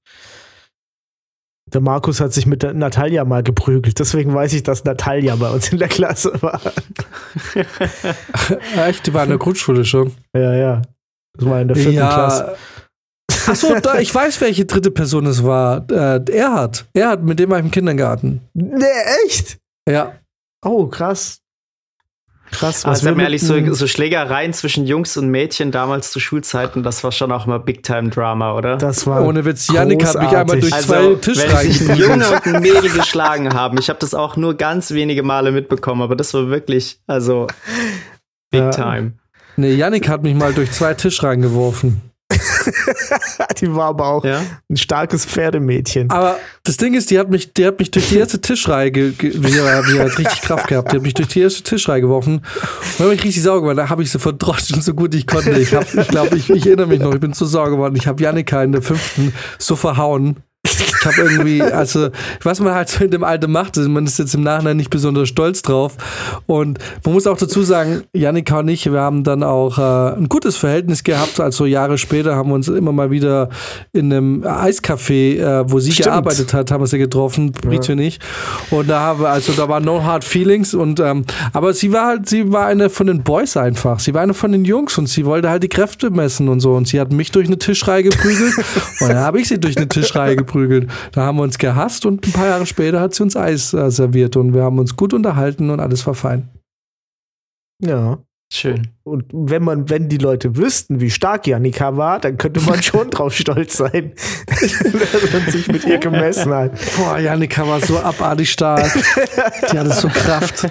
Der Markus hat sich mit der Natalia mal geprügelt. Deswegen weiß ich, dass Natalia bei uns in der Klasse war. Echt? Die war in der Grundschule schon. Ja, ja. Das war in der vierten ja. Klasse. Achso, ich weiß, welche dritte Person es war. Äh, Erhard. Erhard, mit dem war ich im Kindergarten. Nee, echt? Ja. Oh, krass. Krass, was also ehrlich, so, so Schlägereien zwischen Jungs und Mädchen damals zu Schulzeiten, das war schon auch mal Big-Time-Drama, oder? Das war Ohne Witz, Janik hat mich einmal durch also, zwei Tischreihen Wenn sich ein Junge und ein Mädel geschlagen haben, ich habe das auch nur ganz wenige Male mitbekommen, aber das war wirklich, also Big-Time. Ja. Nee, Janik hat mich mal durch zwei Tischreihen geworfen. die war aber auch ja? ein starkes Pferdemädchen. Aber das Ding ist, die hat mich, die hat mich durch die erste Tischreihe, ge, ge die hat richtig Kraft gehabt, die hat mich durch die erste Tischreihe geworfen. Und habe ich richtig sauer geworden. Da habe ich sie verdroschen, so gut ich konnte. Ich, ich glaube, ich, ich erinnere mich noch, ich bin zu sauer geworden. Ich habe Janika in der fünften so verhauen. Ich habe irgendwie, also, was man halt so in dem Alter macht, man ist jetzt im Nachhinein nicht besonders stolz drauf. Und man muss auch dazu sagen, Janika und ich, wir haben dann auch äh, ein gutes Verhältnis gehabt. Also Jahre später haben wir uns immer mal wieder in einem Eiscafé, äh, wo sie Stimmt. gearbeitet hat, haben wir sie getroffen, Brigitte ja. nicht. Und da haben wir, also da waren no hard feelings. Und ähm, aber sie war halt, sie war eine von den Boys einfach. Sie war eine von den Jungs und sie wollte halt die Kräfte messen und so. Und sie hat mich durch eine Tischreihe geprügelt und dann habe ich sie durch eine Tischreihe geprügelt. Da haben wir uns gehasst und ein paar Jahre später hat sie uns Eis äh, serviert und wir haben uns gut unterhalten und alles war fein. Ja. Schön. Und wenn man, wenn die Leute wüssten, wie stark Janika war, dann könnte man schon drauf stolz sein, dass man sich mit ihr gemessen hat. Boah, Janika war so abartig stark. Die hatte so Kraft.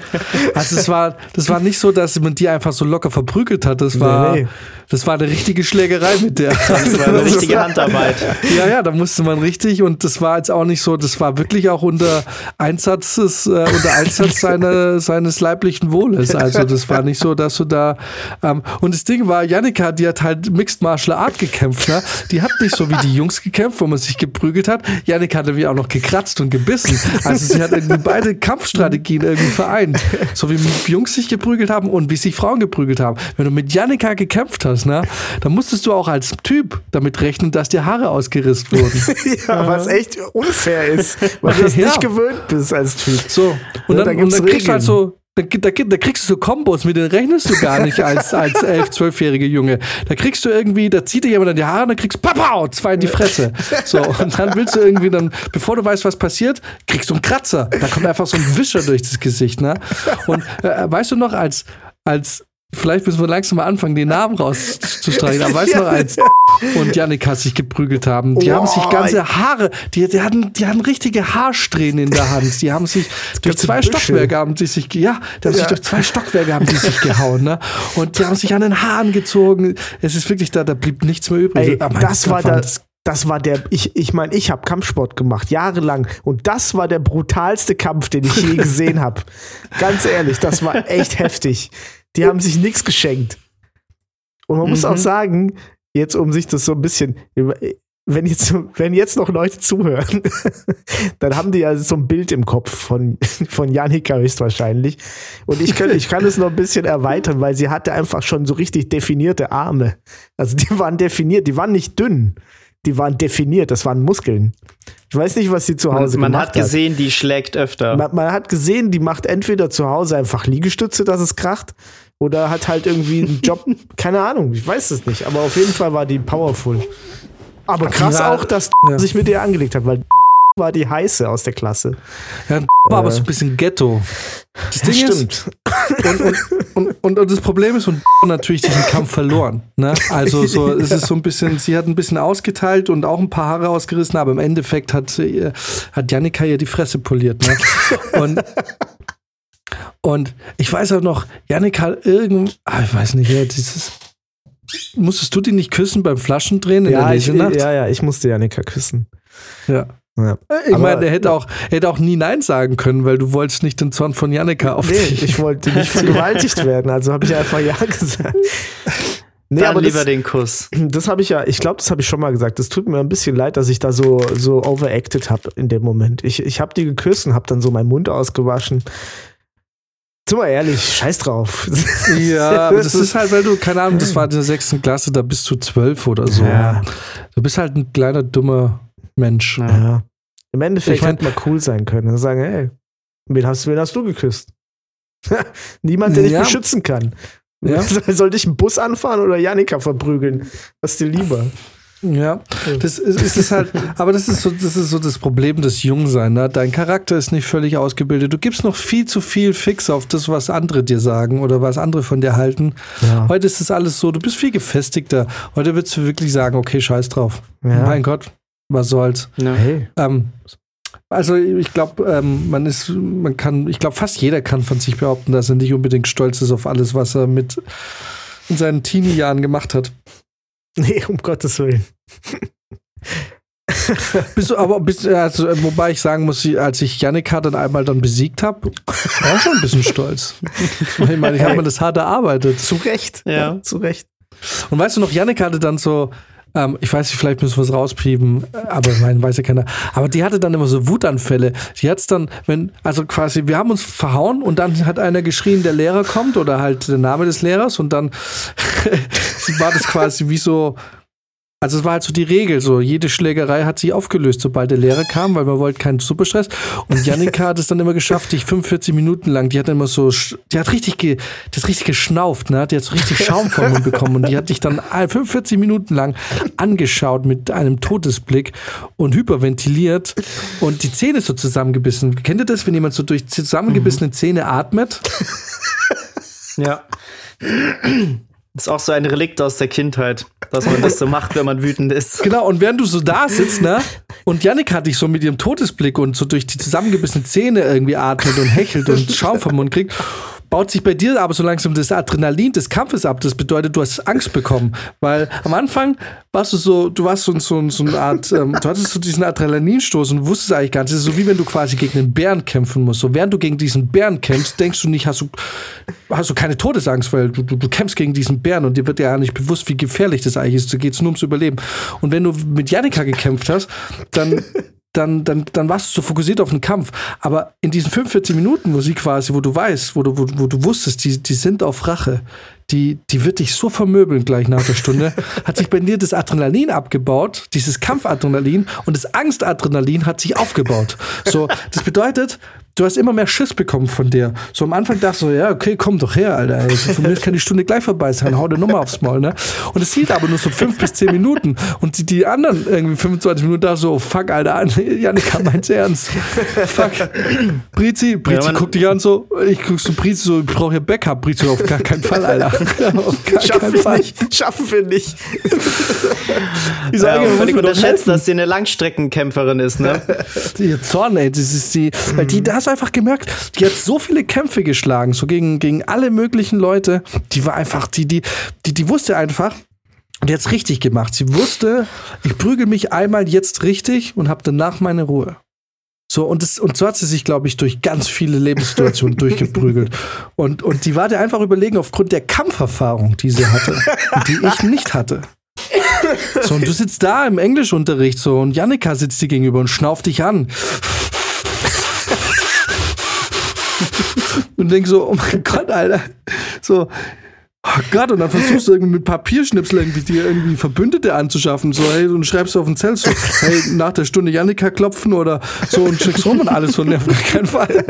Also es war, das war nicht so, dass man die einfach so locker verprügelt hat. Das war, nee, nee. das war eine richtige Schlägerei mit der. Das war eine richtige Handarbeit. Ja, ja, da musste man richtig und das war jetzt auch nicht so, das war wirklich auch unter Einsatz, äh, unter Einsatz seine, seines leiblichen Wohles. Also das war nicht so, dass du da ähm, und das Ding war, Janika, die hat halt Mixed Martial Art gekämpft. Ne? Die hat nicht so wie die Jungs gekämpft, wo man sich geprügelt hat. Janika hat irgendwie auch noch gekratzt und gebissen. Also sie hat irgendwie beide Kampfstrategien irgendwie vereint. So wie Jungs sich geprügelt haben und wie sich Frauen geprügelt haben. Wenn du mit Janika gekämpft hast, ne, dann musstest du auch als Typ damit rechnen, dass dir Haare ausgerissen wurden. ja, was echt unfair ist, weil du es ja. nicht gewöhnt bist als Typ. So, und dann, da und dann kriegst du halt so da, da, da, kriegst du so Kombos, mit denen rechnest du gar nicht als, als 11-, 12-jährige Junge. Da kriegst du irgendwie, da zieht dir jemand an die Haare und dann kriegst du Papau, zwei in die Fresse. So, und dann willst du irgendwie dann, bevor du weißt, was passiert, kriegst du einen Kratzer. Da kommt einfach so ein Wischer durch das Gesicht, ne? Und äh, weißt du noch, als, als vielleicht müssen wir langsam mal anfangen, die Namen rauszustreichen. Aber weißt du noch eins? Und Janika sich geprügelt haben. Die Oh, haben sich ganze Haare, die, die, hatten, die hatten richtige Haarsträhnen in der Hand. Die haben sich durch zwei Büschel. Stockwerke haben die sich, ja, die haben sich Ja. durch zwei Stockwerke haben die sich gehauen, ne? Und die haben sich an den Haaren gezogen. Es ist wirklich da, da blieb nichts mehr übrig. Ey, das Gott, war der, das war der, ich ich, mein, ich habe Kampfsport gemacht, jahrelang. Und das war der brutalste Kampf, den ich je gesehen habe. Ganz ehrlich, das war echt heftig. Die haben sich nichts geschenkt. Und man muss Mhm. auch sagen, jetzt um sich das so ein bisschen, wenn jetzt, wenn jetzt noch Leute zuhören, dann haben die ja so ein Bild im Kopf von, von Janika höchstwahrscheinlich. Und ich kann, ich kann es noch ein bisschen erweitern, weil sie hatte einfach schon so richtig definierte Arme. Also die waren definiert, die waren nicht dünn. Die waren definiert, das waren Muskeln. Ich weiß nicht, was sie zu Hause Man, man gemacht hat gesehen, die schlägt öfter. Man, man hat gesehen, die macht entweder zu Hause einfach Liegestütze, dass es kracht, oder hat halt irgendwie einen Job, keine Ahnung, ich weiß es nicht, aber auf jeden Fall war die powerful. Aber krass war- auch, dass ja. sich mit ihr angelegt hat, weil war die heiße aus der Klasse. Ja, war aber so ein bisschen Ghetto. Das Ding ist, Stimmt. und, und, und, und, und das Problem ist, und natürlich diesen Kampf verloren. Ne? Also so, es ist so ein bisschen, sie hat ein bisschen ausgeteilt und auch ein paar Haare ausgerissen, aber im Endeffekt hat, sie- hat Janika ihr die Fresse poliert. Ne? Und, und ich weiß auch noch, Janika hat irgend, ah, ich weiß nicht, ja, dieses, musstest du die nicht küssen beim Flaschendrehen in Ja, der ich, Lesenacht? ja, ja, ich musste Janika küssen. ja. Ja. Ich Aber- meine, er hätte auch, er hätte auch nie Nein sagen können, weil du wolltest nicht den Zorn von Janika auf Nee, dich. ich wollte nicht vergewaltigt werden, also habe ich einfach Ja gesagt. Nee, Dann aber lieber das, den Kuss. das habe ich ja, ich glaube, das habe ich schon mal gesagt. Das tut mir ein bisschen leid, dass ich da so, so overacted habe in dem Moment. Ich, ich habe die geküsst und habe dann so meinen Mund ausgewaschen. Sind wir ehrlich, scheiß drauf. Ja, das ist halt, weil du, keine Ahnung, das war in der sechsten Klasse, da bist du zwölf oder so. Ja. Du bist halt ein kleiner, dummer Mensch. Ja. Im Endeffekt Ich mein- hätte man cool sein können und sagen, hey, wen hast, wen hast du geküsst? Niemand, der dich Ja. beschützen kann. Ja. Soll ich einen Bus anfahren oder Janika verprügeln? Was ist dir lieber? Ja, das ist, ist es halt, aber das ist so, das ist so das Problem des Jungsein. Ne? Dein Charakter ist nicht völlig ausgebildet. Du gibst noch viel zu viel Fix auf das, was andere dir sagen oder was andere von dir halten. Ja. Heute ist es alles so, du bist viel gefestigter. Heute würdest du wirklich sagen, okay, scheiß drauf. Ja. Mein Gott, was soll's. Ja. Hey. Ähm, also ich glaube, ähm, man ist, man kann, ich glaube, fast jeder kann von sich behaupten, dass er nicht unbedingt stolz ist auf alles, was er mit in seinen Teenie-Jahren gemacht hat. Nee, um Gottes Willen. Bist du aber, bist, also, wobei ich sagen muss, als ich Janika dann einmal dann besiegt habe, war ich schon ein bisschen stolz. Ich meine, ich habe mir das hart erarbeitet. Zu Recht. Ja. zu Recht. Und weißt du noch, Janika hatte dann so, ähm, ich weiß nicht, vielleicht müssen wir es rauspiepen, äh, aber mein weiß ja keiner. Aber die hatte dann immer so Wutanfälle. Die hat's dann, wenn, also quasi, wir haben uns verhauen und dann hat einer geschrien, der Lehrer kommt oder halt der Name des Lehrers und dann war das quasi wie so, also es war halt so die Regel, so jede Schlägerei hat sich aufgelöst, sobald der Lehrer kam, weil man wollte keinen Superstress. Und Janika hat es dann immer geschafft, dich 45 Minuten lang, die hat immer so, sch- die hat richtig, ge, die hat richtig geschnauft, ne? Die hat so richtig Schaum vom Mund bekommen und die hat dich dann 45 Minuten lang angeschaut mit einem Todesblick und hyperventiliert und die Zähne so zusammengebissen. Kennt ihr das, wenn jemand so durch zusammengebissene Zähne atmet? Ja. Ist auch so ein Relikt aus der Kindheit, dass man das so macht, wenn man wütend ist. Genau, und während du so da sitzt, ne? Und Yannick hat dich so mit ihrem Todesblick und so durch die zusammengebissenen Zähne irgendwie atmet und hechelt und Schaum vom Mund kriegt, baut sich bei dir aber so langsam das Adrenalin des Kampfes ab. Das bedeutet, du hast Angst bekommen. Weil am Anfang warst du so, du warst so, so, so eine Art, ähm, du hattest so diesen Adrenalinstoß und wusstest eigentlich gar nicht. Das ist so wie wenn du quasi gegen einen Bären kämpfen musst. So während du gegen diesen Bären kämpfst, denkst du nicht, hast du, hast du keine Todesangst, weil du, du, du kämpfst gegen diesen Bären und dir wird ja nicht bewusst, wie gefährlich das eigentlich ist. Da geht es nur ums Überleben. Und wenn du mit Janika gekämpft hast, dann dann, dann, dann warst du so fokussiert auf den Kampf. Aber in diesen 45 Minuten, wo sie quasi, wo du weißt, wo du, wo, wo du wusstest, die, die sind auf Rache, die, die wird dich so vermöbeln gleich nach der Stunde, hat sich bei dir das Adrenalin abgebaut, dieses Kampfadrenalin und das Angstadrenalin hat sich aufgebaut. So, das bedeutet, du hast immer mehr Schiss bekommen von der. So am Anfang dachte ich so, ja, okay, komm doch her, Alter. Ey. Von mir kann die Stunde gleich vorbei sein, hau dir Nummer aufs Maul, ne? Und es hielt aber nur so fünf bis zehn Minuten. Und die, die anderen irgendwie 25 Minuten da so, fuck, Alter, Janika meint's ernst. fuck. Brizi, Brizi ja, guckt dich an so, ich guck so Brizi so, ich brauche hier Backup. Brizi auf gar keinen Fall, Alter. auf gar Schaffen keinen Fall. Nicht. Schaffen wir nicht. ich sage, ja, völlig unterschätzt, dass sie eine Langstreckenkämpferin ist, ne? die Zorn, ey, das ist die, weil die, da hast einfach gemerkt, die hat so viele Kämpfe geschlagen, so gegen, gegen alle möglichen Leute. Die war einfach, die, die, die, die wusste einfach, und jetzt richtig gemacht. Sie wusste, ich prügel mich einmal jetzt richtig und habe danach meine Ruhe. So, und, das, und so hat sie sich, glaube ich, durch ganz viele Lebenssituationen durchgeprügelt. Und, und die war dir einfach überlegen, aufgrund der Kampferfahrung, die sie hatte, die ich nicht hatte. So, und du sitzt da im Englischunterricht so und Jannika sitzt dir gegenüber und schnauft dich an. Und denkst so, oh mein Gott, Alter. So, oh Gott, und dann versuchst du irgendwie mit Papierschnipsel irgendwie dir irgendwie Verbündete anzuschaffen. So, hey, und schreibst du auf den Zelt so, hey, nach der Stunde Jannika klopfen oder so und schickst rum und alles von der auf keinen Fall.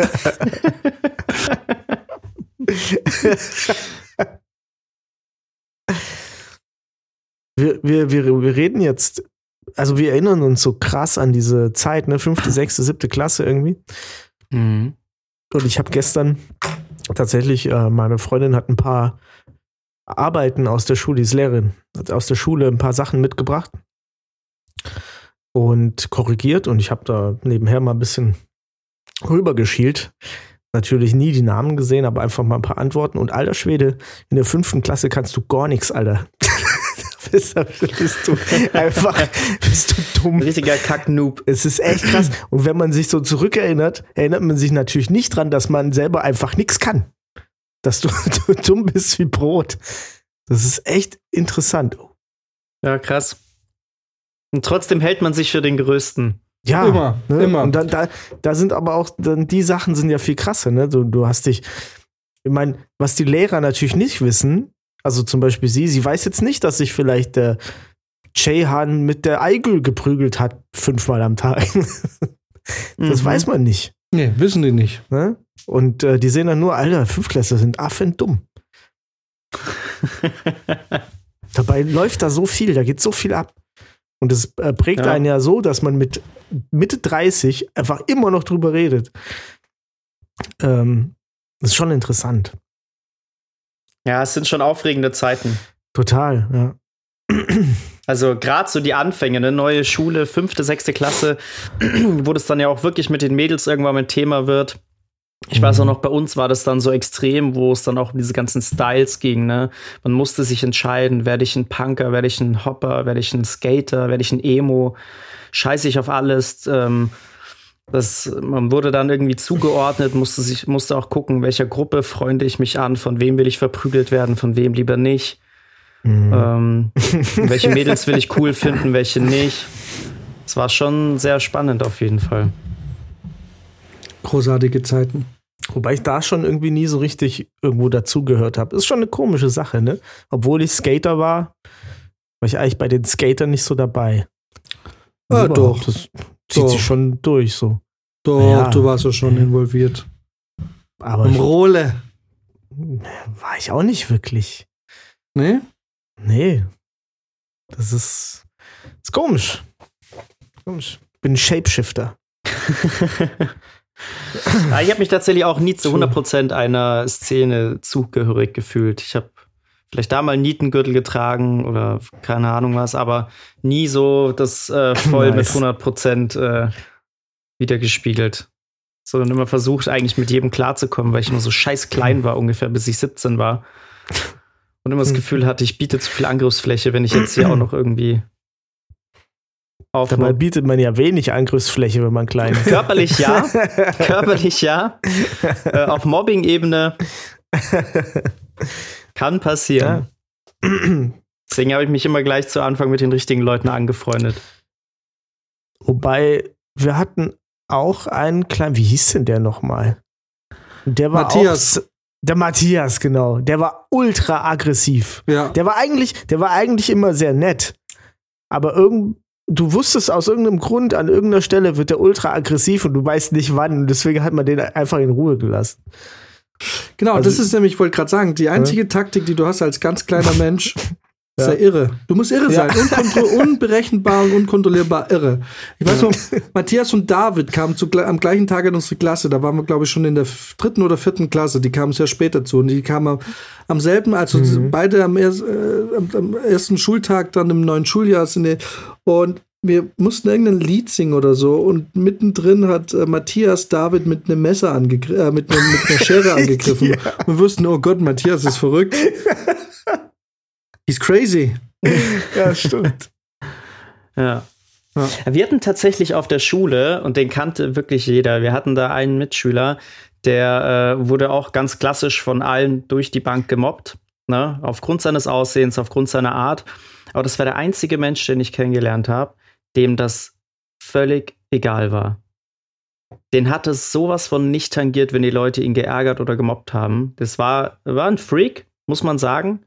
wir, wir, wir, wir reden jetzt, also wir erinnern uns so krass an diese Zeit, ne, fünfte, sechste, siebte Klasse irgendwie. Mhm. Und ich habe gestern tatsächlich, äh, meine Freundin hat ein paar Arbeiten aus der Schule, die ist Lehrerin, hat aus der Schule ein paar Sachen mitgebracht und korrigiert und ich habe da nebenher mal ein bisschen rübergeschielt. Natürlich nie die Namen gesehen, aber einfach mal ein paar Antworten. Und alter Schwede, in der fünften Klasse kannst du gar nichts, Alter. bist, bist du einfach bist du dumm. Richtiger Kacknoob. Es ist echt krass. Und wenn man sich so zurückerinnert, erinnert man sich natürlich nicht dran, dass man selber einfach nichts kann dass du, du dumm bist wie Brot. Das ist echt interessant. Ja, krass. Und trotzdem hält man sich für den Größten. Ja, immer, ne? immer. Und dann, da, da sind aber auch, dann, die Sachen sind ja viel krasser, ne? Du, du hast dich, ich meine, was die Lehrer natürlich nicht wissen, also zum Beispiel sie, sie weiß jetzt nicht, dass sich vielleicht der Chehan mit der Eigel geprügelt hat, fünfmal am Tag. das mhm. weiß man nicht. Nee, wissen die nicht. Ne? Und äh, die sehen dann nur, Alter, Fünfklässler sind affen dumm. Dabei läuft da so viel, da geht so viel ab. Und es äh, prägt ja. einen ja so, dass man mit Mitte 30 einfach immer noch drüber redet. Ähm, das ist schon interessant. Ja, es sind schon aufregende Zeiten. Total, ja. Also gerade so die Anfänge, ne? neue Schule, fünfte, sechste Klasse, wo das dann ja auch wirklich mit den Mädels irgendwann mal ein Thema wird. Ich weiß auch mhm. noch, bei uns war das dann so extrem, wo es dann auch um diese ganzen Styles ging. Ne? Man musste sich entscheiden, werde ich ein Punker, werde ich ein Hopper, werde ich ein Skater, werde ich ein Emo, scheiße ich auf alles. Ähm, das, man wurde dann irgendwie zugeordnet, musste sich, musste auch gucken, welcher Gruppe freunde ich mich an, von wem will ich verprügelt werden, von wem lieber nicht. Mhm. Ähm, welche Mädels will ich cool finden, welche nicht. Es war schon sehr spannend auf jeden Fall. Großartige Zeiten. Wobei ich da schon irgendwie nie so richtig irgendwo dazugehört habe. Ist schon eine komische Sache, ne? Obwohl ich Skater war, war ich eigentlich bei den Skatern nicht so dabei. Ah, also doch. Das zieht doch. sich schon durch, so. Doch, ja. du warst ja schon involviert. Aber. Im Rohle. War ich auch nicht wirklich. Nee? Nee. Das ist, ist komisch. Komisch. Bin Shapeshifter. ich habe mich tatsächlich auch nie zu 100% einer Szene zugehörig gefühlt. Ich habe vielleicht da mal einen Nietengürtel getragen oder keine Ahnung was, aber nie so das äh, voll nice. mit 100% äh, wiedergespiegelt. Sondern immer versucht, eigentlich mit jedem klarzukommen, weil ich nur so scheiß klein war, ungefähr bis ich 17 war und immer das hm. Gefühl hatte, ich biete zu viel Angriffsfläche, wenn ich jetzt hier auch noch irgendwie auf. Dabei bietet man ja wenig Angriffsfläche, wenn man klein ist. Körperlich ja. Körperlich ja. äh, auf Mobbing-Ebene kann passieren. Ja. Deswegen habe ich mich immer gleich zu Anfang mit den richtigen Leuten angefreundet. Wobei, wir hatten auch einen kleinen, wie hieß denn der nochmal? Der war Matthias. Auch, der Matthias, genau. Der war ultra aggressiv. Ja. Der war eigentlich, der war eigentlich immer sehr nett. Aber irgend, du wusstest aus irgendeinem Grund, an irgendeiner Stelle wird der ultra aggressiv und du weißt nicht wann. Und deswegen hat man den einfach in Ruhe gelassen. Genau, also, das ist nämlich, ich wollte gerade sagen, die einzige ja. Taktik, die du hast als ganz kleiner Mensch, ist ja. ja irre. Du musst irre sein. Ja. unberechenbar und unkontrollierbar irre. Ich weiß noch, Matthias und David kamen zu, am gleichen Tag in unsere Klasse. Da waren wir, glaube ich, schon in der dritten oder vierten Klasse. Die kamen sehr später zu. Und die kamen am, am selben, also mhm. beide am, er, äh, am, ersten Schultag, dann im neuen Schuljahr sind. Und wir mussten irgendein Lied singen oder so und mittendrin hat äh, Matthias David mit einem Messer angegriffen, äh, mit, ne, mit einer Schere angegriffen. ja. Wir wussten, oh Gott, Matthias ist verrückt. He's crazy. ja, stimmt. ja. ja. Wir hatten tatsächlich auf der Schule, und den kannte wirklich jeder, wir hatten da einen Mitschüler, der äh, wurde auch ganz klassisch von allen durch die Bank gemobbt. Ne? Aufgrund seines Aussehens, aufgrund seiner Art. Aber das war der einzige Mensch, den ich kennengelernt habe, dem das völlig egal war. Den hat es sowas von nicht tangiert, wenn die Leute ihn geärgert oder gemobbt haben. Das war, war ein Freak, muss man sagen.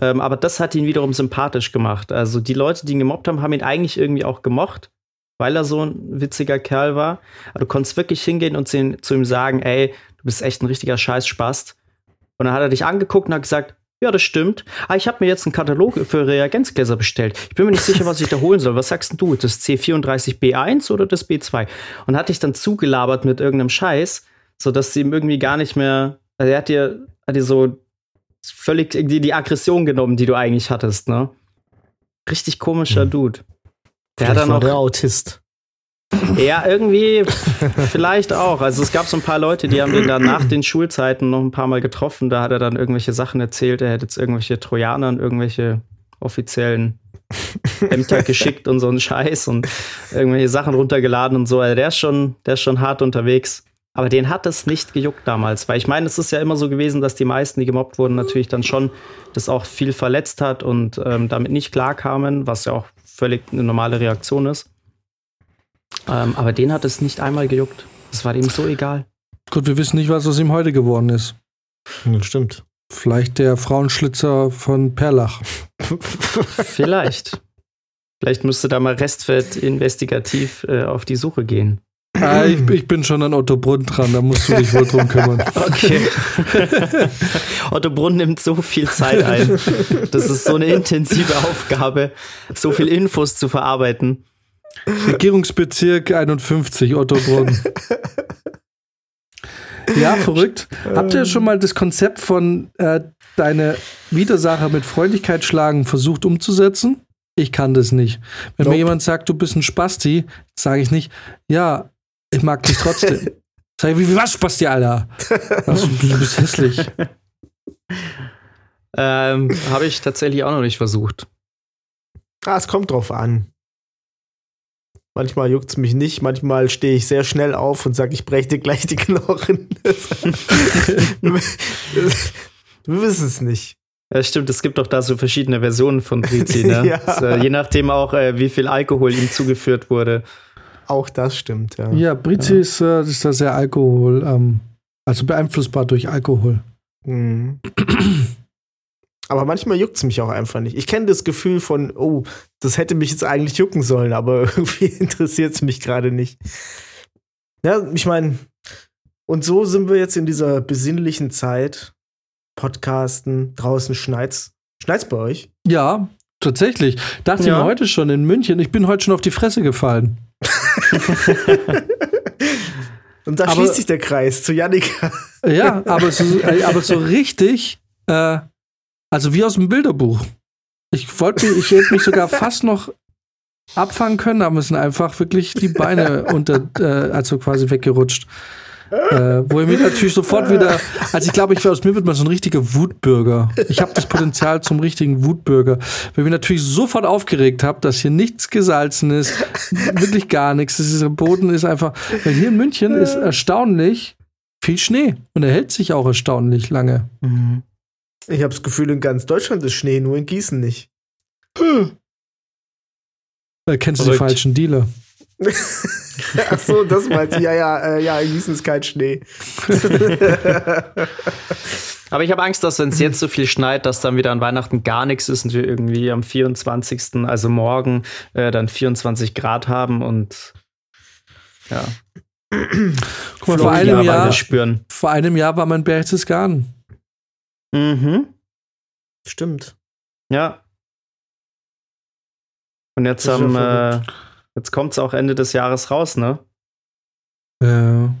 Ähm, aber das hat ihn wiederum sympathisch gemacht. Also die Leute, die ihn gemobbt haben, haben ihn eigentlich irgendwie auch gemocht, weil er so ein witziger Kerl war. Aber du konntest wirklich hingehen und zu, ihm sagen, ey, du bist echt ein richtiger Scheißspast. Und dann hat er dich angeguckt und hat gesagt, ja, das stimmt. Ah, ich habe mir jetzt einen Katalog für Reagenzgläser bestellt. Ich bin mir nicht sicher, was ich da holen soll. Was sagst du? Das C34B1 oder das B2? Und hat dich dann zugelabert mit irgendeinem Scheiß, sodass sie ihm irgendwie gar nicht mehr. Also er hat dir, hat dir so völlig die, die Aggression genommen, die du eigentlich hattest, ne? Richtig komischer hm. Dude. Der Vielleicht hat dann auch. Der Autist. Ja, irgendwie vielleicht auch. Also es gab so ein paar Leute, die haben ihn dann nach den Schulzeiten noch ein paar Mal getroffen. Da hat er dann irgendwelche Sachen erzählt. Er hätte jetzt irgendwelche Trojaner und irgendwelche offiziellen Ämter geschickt und so einen Scheiß und irgendwelche Sachen runtergeladen und so. Also der ist schon, der ist schon hart unterwegs. Aber den hat es nicht gejuckt damals, weil ich meine, es ist ja immer so gewesen, dass die meisten, die gemobbt wurden, natürlich dann schon das auch viel verletzt hat und ähm, damit nicht klarkamen, was ja auch völlig eine normale Reaktion ist. Ähm, aber den hat es nicht einmal gejuckt. Es war ihm so egal. Gut, wir wissen nicht, was aus ihm heute geworden ist. Ja, stimmt. Vielleicht der Frauenschlitzer von Perlach. Vielleicht. Vielleicht müsste da mal Restfeld investigativ äh, auf die Suche gehen. Ah, ich, ich, bin schon an Otto Brunn dran, da musst du dich wohl drum kümmern. Okay. Otto Brunn nimmt so viel Zeit ein. Das ist so eine intensive Aufgabe, so viel Infos zu verarbeiten. Regierungsbezirk 51, Ottobrunn. Ja, verrückt. Habt ihr schon mal das Konzept von äh, deine Widersacher mit Freundlichkeit schlagen versucht umzusetzen? Ich kann das nicht. Wenn nope. mir jemand sagt, du bist ein Spasti, sage ich nicht, ja, ich mag dich trotzdem. Sag ich, wie, was, Spasti, Alter? Also, du bist hässlich. Ähm, Habe ich tatsächlich auch noch nicht versucht. Ah, es kommt drauf an. Manchmal juckt es mich nicht, manchmal stehe ich sehr schnell auf und sage, ich breche dir gleich die Knochen. Wir wissen es nicht. Ja, stimmt, es gibt auch da so verschiedene Versionen von Brizi, ne? ja. also, je nachdem auch, äh, wie viel Alkohol ihm zugeführt wurde. Auch das stimmt, ja. Ja, Brizi ja. Ist, äh, ist da sehr Alkohol, ähm, also beeinflussbar durch Alkohol. Mhm. Aber manchmal juckt es mich auch einfach nicht. Ich kenne das Gefühl von, oh, das hätte mich jetzt eigentlich jucken sollen, aber irgendwie interessiert es mich gerade nicht. Ja, ich meine, und so sind wir jetzt in dieser besinnlichen Zeit. Podcasten, draußen schneit's. Schneit's bei euch? Ja, tatsächlich. Dachte ja. ich mir heute schon in München. Ich bin heute schon auf die Fresse gefallen. und da aber, schließt sich der Kreis zu Jannika. ja, aber so, aber so richtig äh, also wie aus dem Bilderbuch. Ich wollte, ich hätte mich sogar fast noch abfangen können, aber es sind einfach wirklich die Beine unter, äh, also quasi weggerutscht. Äh, wo er mir natürlich sofort wieder, also ich glaube, ich aus mir wird man so ein richtiger Wutbürger. Ich habe das Potenzial zum richtigen Wutbürger, weil ich mich natürlich sofort aufgeregt habe, dass hier nichts gesalzen ist, wirklich gar nichts. Dieser Boden ist einfach, weil hier in München ist erstaunlich viel Schnee und er hält sich auch erstaunlich lange. Mhm. Ich habe das Gefühl, in ganz Deutschland ist Schnee, nur in Gießen nicht. Hm. Da kennst du die falschen Dealer. Ach so, das meint. Ja, ja, äh, ja, Gießen ist kein Schnee. Aber ich habe Angst, dass wenn es jetzt so viel schneit, dass dann wieder an Weihnachten gar nichts ist und wir irgendwie am 24., also morgen, äh, dann 24 Grad haben und ja. Guck mal, vor einem, Jahr, spüren. vor einem Jahr war mein Berchtesgaden. Mhm. Stimmt. Ja. Und jetzt am, ja äh, jetzt kommt es auch Ende des Jahres raus, ne? Ja.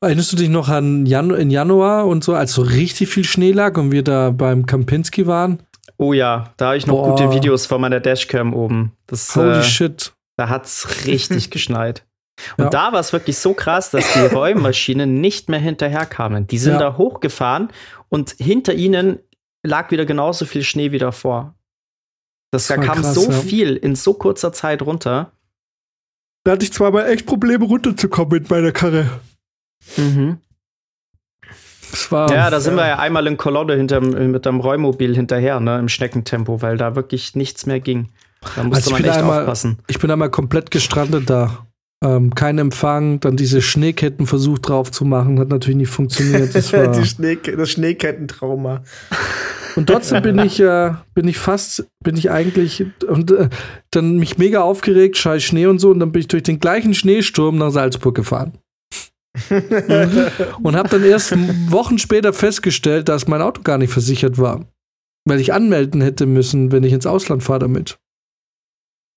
Erinnerst du dich noch an Janu in Januar und so, als so richtig viel Schnee lag und wir da beim Kampinski waren? Oh ja, da habe ich noch Boah. gute Videos von meiner Dashcam oben. Das, Holy äh, shit. Da hat's richtig geschneit. Und Ja. da war es wirklich so krass, dass die Räummaschinen nicht mehr hinterherkamen. Die sind Ja. da hochgefahren und hinter ihnen lag wieder genauso viel Schnee wie davor. Das, da Das kam krass, so ja. viel in so kurzer Zeit runter. Da hatte ich zweimal echt Probleme runterzukommen mit meiner Karre. Das war. Ja, da sind wir ja einmal in Kolonne hinterm, mit dem Räummobil hinterher, ne, im Schneckentempo, weil da wirklich nichts mehr ging. Da musste Also man echt einmal- aufpassen. Ich bin einmal komplett gestrandet da. Ähm, kein Empfang, dann diese Schneeketten versucht drauf zu machen, hat natürlich nicht funktioniert. Das war Schnee, das Schneekettentrauma. und trotzdem bin ich, äh, bin ich fast, bin ich eigentlich und äh, dann mich mega aufgeregt, scheiß Schnee und so, und dann bin ich durch den gleichen Schneesturm nach Salzburg gefahren. und habe dann erst Wochen später festgestellt, dass mein Auto gar nicht versichert war. Weil ich anmelden hätte müssen, wenn ich ins Ausland fahre damit.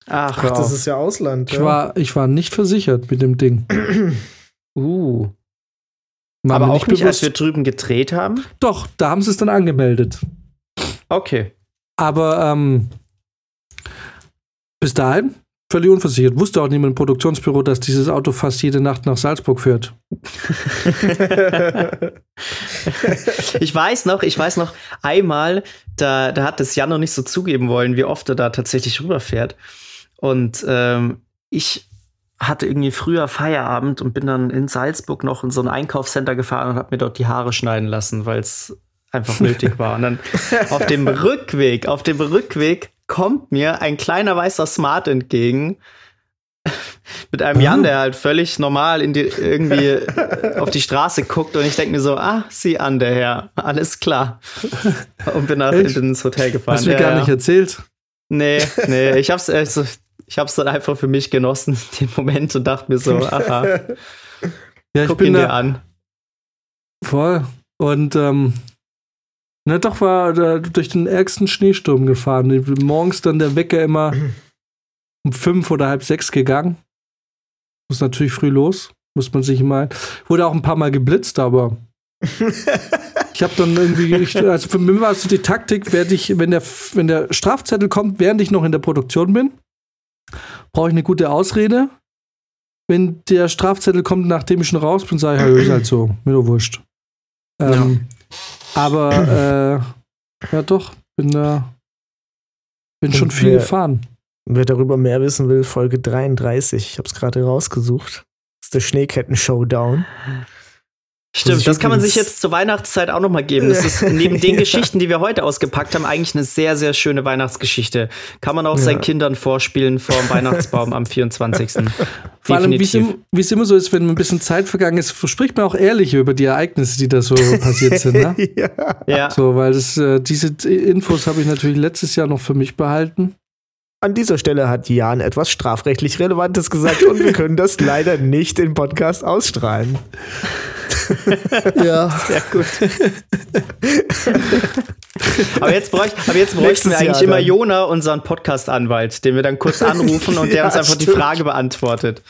Ach, Ach, das ist ja Ausland. Ich ja. war, ich war nicht versichert mit dem Ding. uh. War Aber auch nicht, als bewusst. wir drüben gedreht haben. Doch, da haben sie es dann angemeldet. Okay. Aber ähm, bis dahin völlig unversichert. Wusste auch niemand im Produktionsbüro, dass dieses Auto fast jede Nacht nach Salzburg fährt. ich weiß noch, ich weiß noch, einmal, da, da hat das Jan noch nicht so zugeben wollen, wie oft er da tatsächlich rüberfährt. Und ähm, ich hatte irgendwie früher Feierabend und bin dann in Salzburg noch in so ein Einkaufscenter gefahren und habe mir dort die Haare schneiden lassen, weil es einfach nötig war. Und dann auf dem Rückweg, auf dem Rückweg kommt mir ein kleiner weißer Smart entgegen. Mit einem Jan, der halt völlig normal in die, irgendwie auf die Straße guckt und ich denke mir so, ah, sieh an, der Herr, alles klar. Und bin nach ins Hotel gefahren. Hast du mir Ja, gar nicht erzählt? Nee, nee, ich hab's, also, ich hab's dann einfach für mich genossen, den Moment, und dachte mir so, aha, Ja, ich guck bin ihn dir da an. voll. Und ähm, na doch war da durch den ärgsten Schneesturm gefahren. Morgens dann der Wecker immer um fünf oder halb sechs gegangen. Muss natürlich früh los, muss man sich immer. Wurde auch ein paar Mal geblitzt, aber ich habe dann irgendwie, ich, also für mich war es so die Taktik, werde ich, wenn der, wenn der Strafzettel kommt, während ich noch in der Produktion bin, brauche ich eine gute Ausrede. Wenn der Strafzettel kommt, nachdem ich schon raus bin, sage ich, ja, ist halt so, mir doch wurscht. Ähm, Aber äh, ja doch, bin da bin schon viel wer- gefahren. Wer darüber mehr wissen will, Folge 33. Ich habe es gerade rausgesucht. Das ist der Schneeketten-Showdown. Stimmt, das kann man sich jetzt zur Weihnachtszeit auch noch mal geben. Das ist neben den Geschichten, die wir heute ausgepackt haben, eigentlich eine sehr, sehr schöne Weihnachtsgeschichte. Kann man auch Ja. seinen Kindern vorspielen vor dem Weihnachtsbaum am 24. Vor allem, wie es Definitiv. im- wie es immer so ist, wenn ein bisschen Zeit vergangen ist, spricht man auch ehrlich über die Ereignisse, die da so passiert sind. Ne? ja. Ja, So, weil das, äh, diese Infos habe ich natürlich letztes Jahr noch für mich behalten. An dieser Stelle hat Jan etwas strafrechtlich Relevantes gesagt und wir können das leider nicht im Podcast ausstrahlen. Ja. sehr gut. aber jetzt, bräuch, aber jetzt bräuchten wir eigentlich Jahr immer dann. Jona, unseren Podcast-Anwalt, den wir dann kurz anrufen und der Ja, uns einfach die stimmt. Frage beantwortet.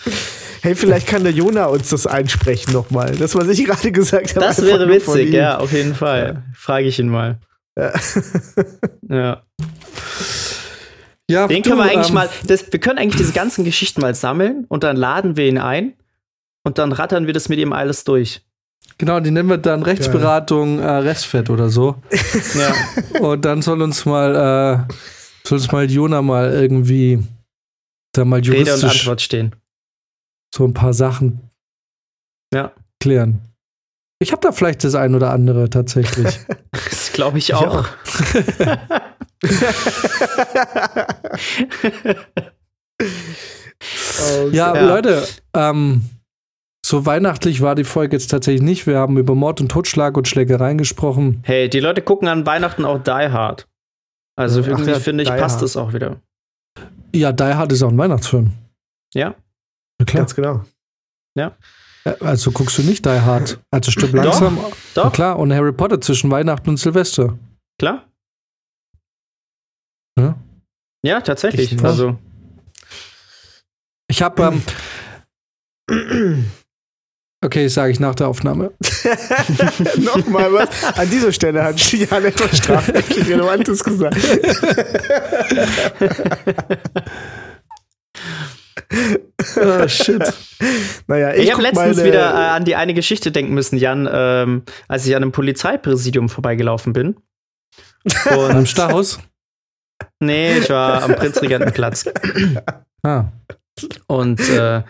Hey, vielleicht kann der Jona uns das einsprechen nochmal. Das, was ich gerade gesagt habe. Das wäre witzig, ja, auf jeden Fall. Frage ich ihn mal. Ja. Ja. ja Den du, können wir eigentlich ähm, mal, das, wir können eigentlich diese ganzen Geschichten mal sammeln und dann laden wir ihn ein und dann rattern wir das mit ihm alles durch. Genau, die nennen wir dann Rechtsberatung äh, Restfett oder so. Ja. Und dann soll uns mal, äh, soll uns mal Jona mal irgendwie da mal Rede und juristisch Antwort stehen. so ein paar Sachen Ja. klären. Ich habe da vielleicht das ein oder andere tatsächlich. Das glaube ich auch. auch. Oh, Ja, Ja. Leute, ähm, so weihnachtlich war die Folge jetzt tatsächlich nicht. Wir haben über Mord und Totschlag und Schlägereien gesprochen. Hey, die Leute gucken an Weihnachten auch Die Hard. Also Ach irgendwie ja, finde ich, Die passt Hard. das auch wieder. Ja, Die Hard ist auch ein Weihnachtsfilm. Ja? Ja, klar. Ganz genau. Äh, Also guckst du nicht Die Hard. Also stimmt langsam. Na Doch, klar, und Harry Potter zwischen Weihnachten und Silvester. klar. Ja. Ja, tatsächlich. Ich. Also, Ich habe. Ähm, okay, sage ich nach der Aufnahme. Nochmal was. An dieser Stelle hat Jan etwas strafrechtlich Relevantes gesagt. Ah, shit. Naja, ich, ich, habe letztens meine- wieder äh, an die eine Geschichte denken müssen, Jan, ähm, als ich an einem Polizeipräsidium vorbeigelaufen bin. Am Und Stachus? nee, ich war am Prinzregentenplatz. Ah. Und äh,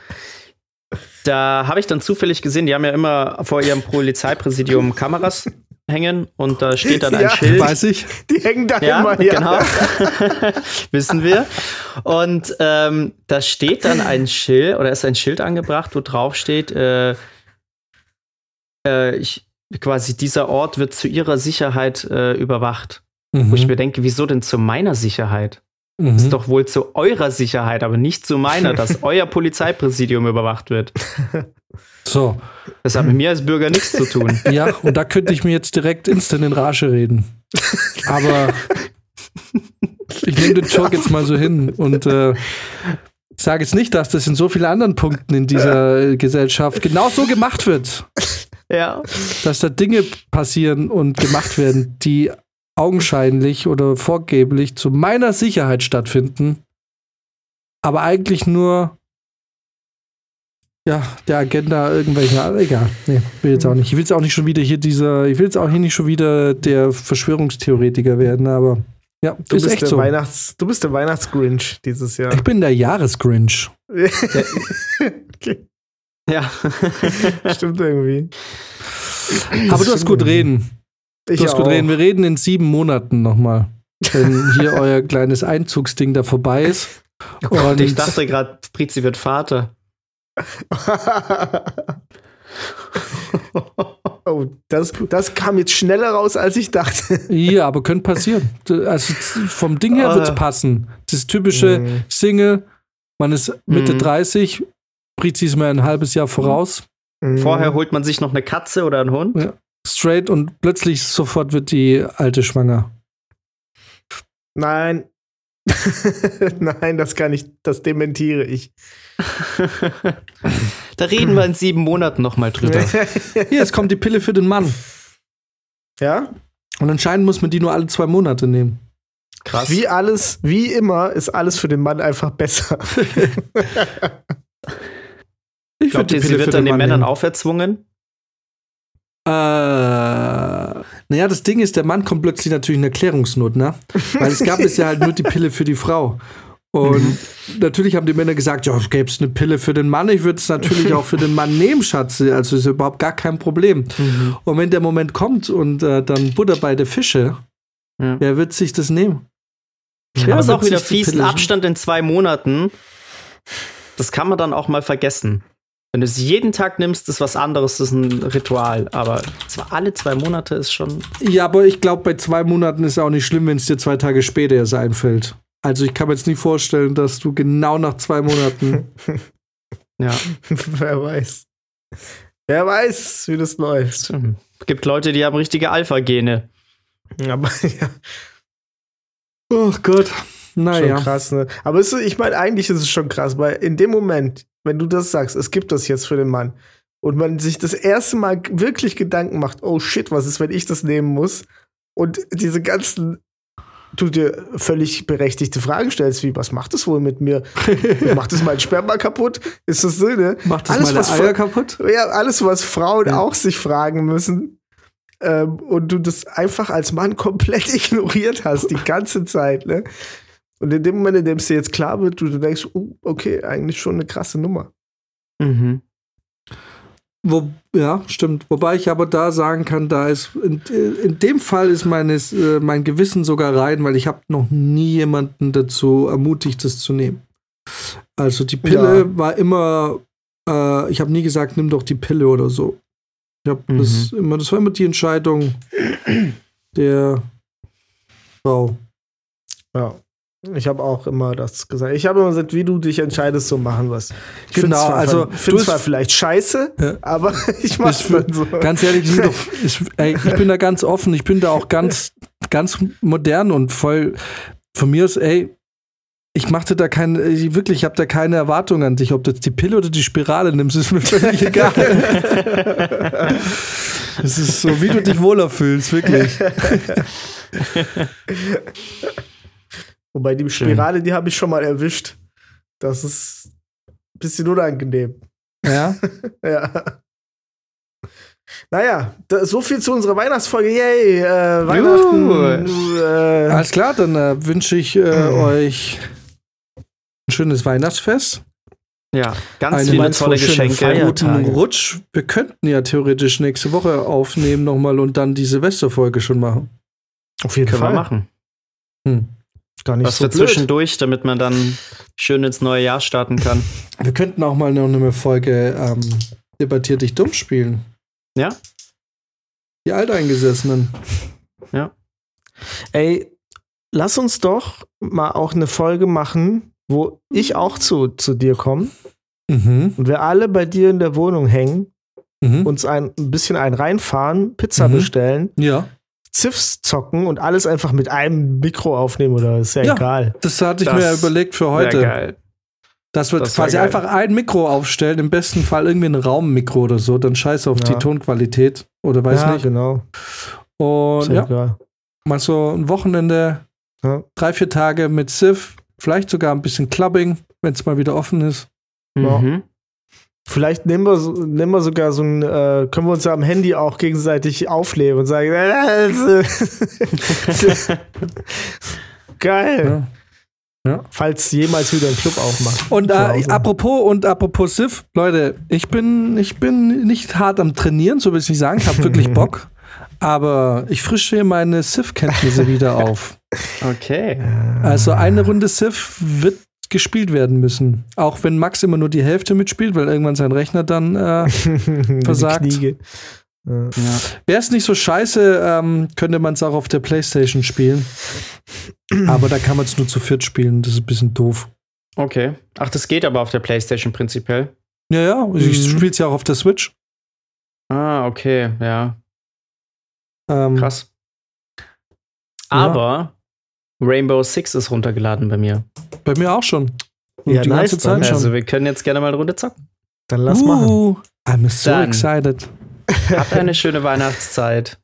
da habe ich dann zufällig gesehen, die haben ja immer vor ihrem Polizeipräsidium Kameras hängen und da steht dann ein Ja. Schild. Weiß ich. Die hängen da Ja, immer, ja. genau. Wissen wir. Und ähm, da steht dann ein Schild oder ist ein Schild angebracht, wo drauf steht, äh, äh, ich, quasi dieser Ort wird zu ihrer Sicherheit äh, überwacht. Wo ich Mhm. mir denke, wieso denn zu meiner Sicherheit? Mhm. Ist doch wohl zu eurer Sicherheit, aber nicht zu meiner, dass euer Polizeipräsidium überwacht wird. So, Das hat mit mir als Bürger nichts zu tun. ja, und da könnte ich mir jetzt direkt instant in Rage reden. Aber ich nehme den Joke jetzt mal so hin und äh, sage jetzt nicht, dass das in so vielen anderen Punkten in dieser Gesellschaft genau so gemacht wird. Ja. dass da Dinge passieren und gemacht werden, die augenscheinlich oder vorgeblich zu meiner Sicherheit stattfinden, aber eigentlich nur ja, der Agenda irgendwelcher, egal, nee, will jetzt auch nicht. Ich will jetzt auch nicht schon wieder hier dieser, ich will jetzt auch hier nicht schon wieder der Verschwörungstheoretiker werden, aber ja, Du ist bist, echt der so. Weihnachts, du bist der Weihnachtsgrinch dieses Jahr. Ich bin der Jahresgrinch. okay, Ja. stimmt irgendwie. Aber du hast gut reden. Ich Du hast gut auch. reden. Wir reden in sieben Monaten nochmal. Wenn hier euer kleines Einzugsding da vorbei ist. Und ich dachte gerade, Prizi wird Vater. oh, das, das kam jetzt schneller raus, als ich dachte. Ja, aber könnte passieren. Also vom Ding her wird es Ah. passen. Das typische Mhm. Single, man ist Mitte Mhm. 30, Prizi ist mir ein halbes Jahr voraus, Mhm. Vorher holt man sich noch eine Katze oder einen Hund. Ja. Straight und plötzlich sofort wird die alte schwanger. Nein. Nein, das kann ich, das dementiere ich. da reden wir in sieben Monaten noch mal drüber. Hier, es kommt die Pille für den Mann. ja? Und anscheinend muss man die nur alle zwei Monate nehmen. Krass. Wie alles, wie immer, ist alles für den Mann einfach besser. Ich Glaubt ihr, sie wird dann den Mann Männern nehmen. auferzwungen? Äh, naja, das Ding ist, der Mann kommt plötzlich natürlich in Erklärungsnot, ne? Weil es gab bisher halt nur die Pille für die Frau. Und natürlich haben die Männer gesagt, ja, gäbe es eine Pille für den Mann, ich würde es natürlich auch für den Mann nehmen, Schatze. Also ist überhaupt gar kein Problem. Und wenn der Moment kommt und äh, dann Butter bei der Fische, Ja. wer wird sich das nehmen? Aber Wer es ist auch wieder sich die fies, ein Pille- Abstand in zwei Monaten. Das kann man dann auch mal vergessen. Wenn du es jeden Tag nimmst, ist was anderes, das ist ein Ritual. Aber zwar alle zwei Monate ist schon. Ja, aber ich glaube, bei zwei Monaten ist es auch nicht schlimm, wenn es dir zwei Tage später erst einfällt. Also ich kann mir jetzt nicht vorstellen, dass du genau nach zwei Monaten Ja. Wer weiß. Wer weiß, wie das läuft. Es gibt Leute, die haben richtige Alpha-Gene. Aber ja, Oh Gott. schon Naja. krass, ne? Aber ist, ich meine, eigentlich ist es schon krass, weil in dem Moment, wenn du das sagst, es gibt das jetzt für den Mann und man sich das erste Mal wirklich Gedanken macht, oh shit, was ist, wenn ich das nehmen muss? Und diese ganzen, du dir völlig berechtigte Fragen stellst, wie, was macht das wohl mit mir? macht das mein Sperma kaputt? Ist das so, ne? Macht das Alles, meine was Eier kaputt? Ja, alles, was Frauen Ja. auch sich fragen müssen. Ähm, und du das einfach als Mann komplett ignoriert hast, die ganze Zeit, ne? Und in dem Moment, in dem es dir jetzt klar wird, du, du denkst, oh, okay, eigentlich schon eine krasse Nummer. Mhm. Wo, ja, stimmt. Wobei ich aber da sagen kann, da ist in, in dem Fall ist meines, äh, mein Gewissen sogar rein, weil ich habe noch nie jemanden dazu ermutigt, das zu nehmen. Also die Pille Ja. war immer, äh, ich habe nie gesagt, nimm doch die Pille oder so. Ich habe Mhm. das immer, das war immer die Entscheidung der Frau. Ja. Ich habe auch immer das gesagt. Ich habe immer gesagt, wie du dich entscheidest, so machen es. Ich Genau, zwar, also, du zwar vielleicht scheiße, Ja. aber ich mach's Ich dann so. Ganz ehrlich, ich bin, doch, ich, ey, ich bin da ganz offen, ich bin da auch ganz, ganz modern und voll von mir aus, ey, ich machte da keine, ich- wirklich, ich habe da keine Erwartung an dich, ob du jetzt die Pille oder die Spirale nimmst, ist mir völlig egal. Es ist so, wie du dich wohler fühlst, wirklich. Wobei die Spirale, die habe ich schon mal erwischt. Das ist ein bisschen unangenehm. Ja. Ja. Naja, da, so viel zu unserer Weihnachtsfolge. Yay, äh, Weihnachten. Äh, Alles klar, dann äh, wünsche ich äh, euch ein schönes Weihnachtsfest. Ja, ganz Eine viele tolle Geschenke. Feier- Guten. Rutsch. Wir könnten ja theoretisch nächste Woche aufnehmen nochmal und dann die Silvesterfolge schon machen. auf jeden Können Fall. wir machen. Hm. Gar nicht Was so für blöd. zwischendurch, damit man dann schön ins neue Jahr starten kann. Wir könnten auch mal noch eine Folge ähm, Debattier dich dumm spielen. Ja? Die Alteingesessenen. Ey, lass uns doch mal auch eine Folge machen, wo ich auch zu, zu dir komme Mhm. und wir alle bei dir in der Wohnung hängen, Mhm. uns ein, ein bisschen ein reinfahren, Pizza Mhm. bestellen, ja, Ziffs zocken und alles einfach mit einem Mikro aufnehmen oder ist ja, Ja. egal. das hatte ich Das mir ja überlegt für heute. geil. Dass wir Das quasi geil. einfach ein Mikro aufstellen, im besten Fall irgendwie ein Raummikro oder so, dann scheiß auf Ja. die Tonqualität oder weiß ja, nicht. genau. Und ja egal. mal so ein Wochenende, Ja. drei, vier Tage mit Sif, vielleicht sogar ein bisschen Clubbing, wenn es mal wieder offen ist. Ja. Mhm. Vielleicht nehmen wir, so, nehmen wir sogar so ein, äh, können wir uns ja am Handy auch gegenseitig aufnehmen und sagen, äh, geil. Ja. Falls jemals wieder ein Club aufmacht. Und äh, apropos und apropos Sif, Leute, ich bin, ich bin nicht hart am Trainieren, so will ich nicht sagen. Ich habe wirklich Bock. Aber ich frische hier meine Sif-Kenntnisse wieder auf. Okay. Also eine Runde Sif wird gespielt werden müssen. Auch wenn Max immer nur die Hälfte mitspielt, weil irgendwann sein Rechner dann äh, versagt. Ja. Ja. Wäre es nicht so scheiße, ähm, könnte man es auch auf der Playstation spielen. Aber da kann man es nur zu viert spielen. Das ist ein bisschen doof. Okay. Ach, das geht aber auf der PlayStation prinzipiell. Ja, ja, ich Mhm. spiele es ja auch auf der Switch. Ah, okay, ja. Ähm, Krass. Aber Rainbow Six ist runtergeladen bei mir. Bei mir auch schon. Und Ja, die nice, ganze Zeit dann. schon. Also wir können jetzt gerne mal eine Runde zocken. Dann lass machen. Uh, I'm so Dann. excited. Habt eine schöne Weihnachtszeit.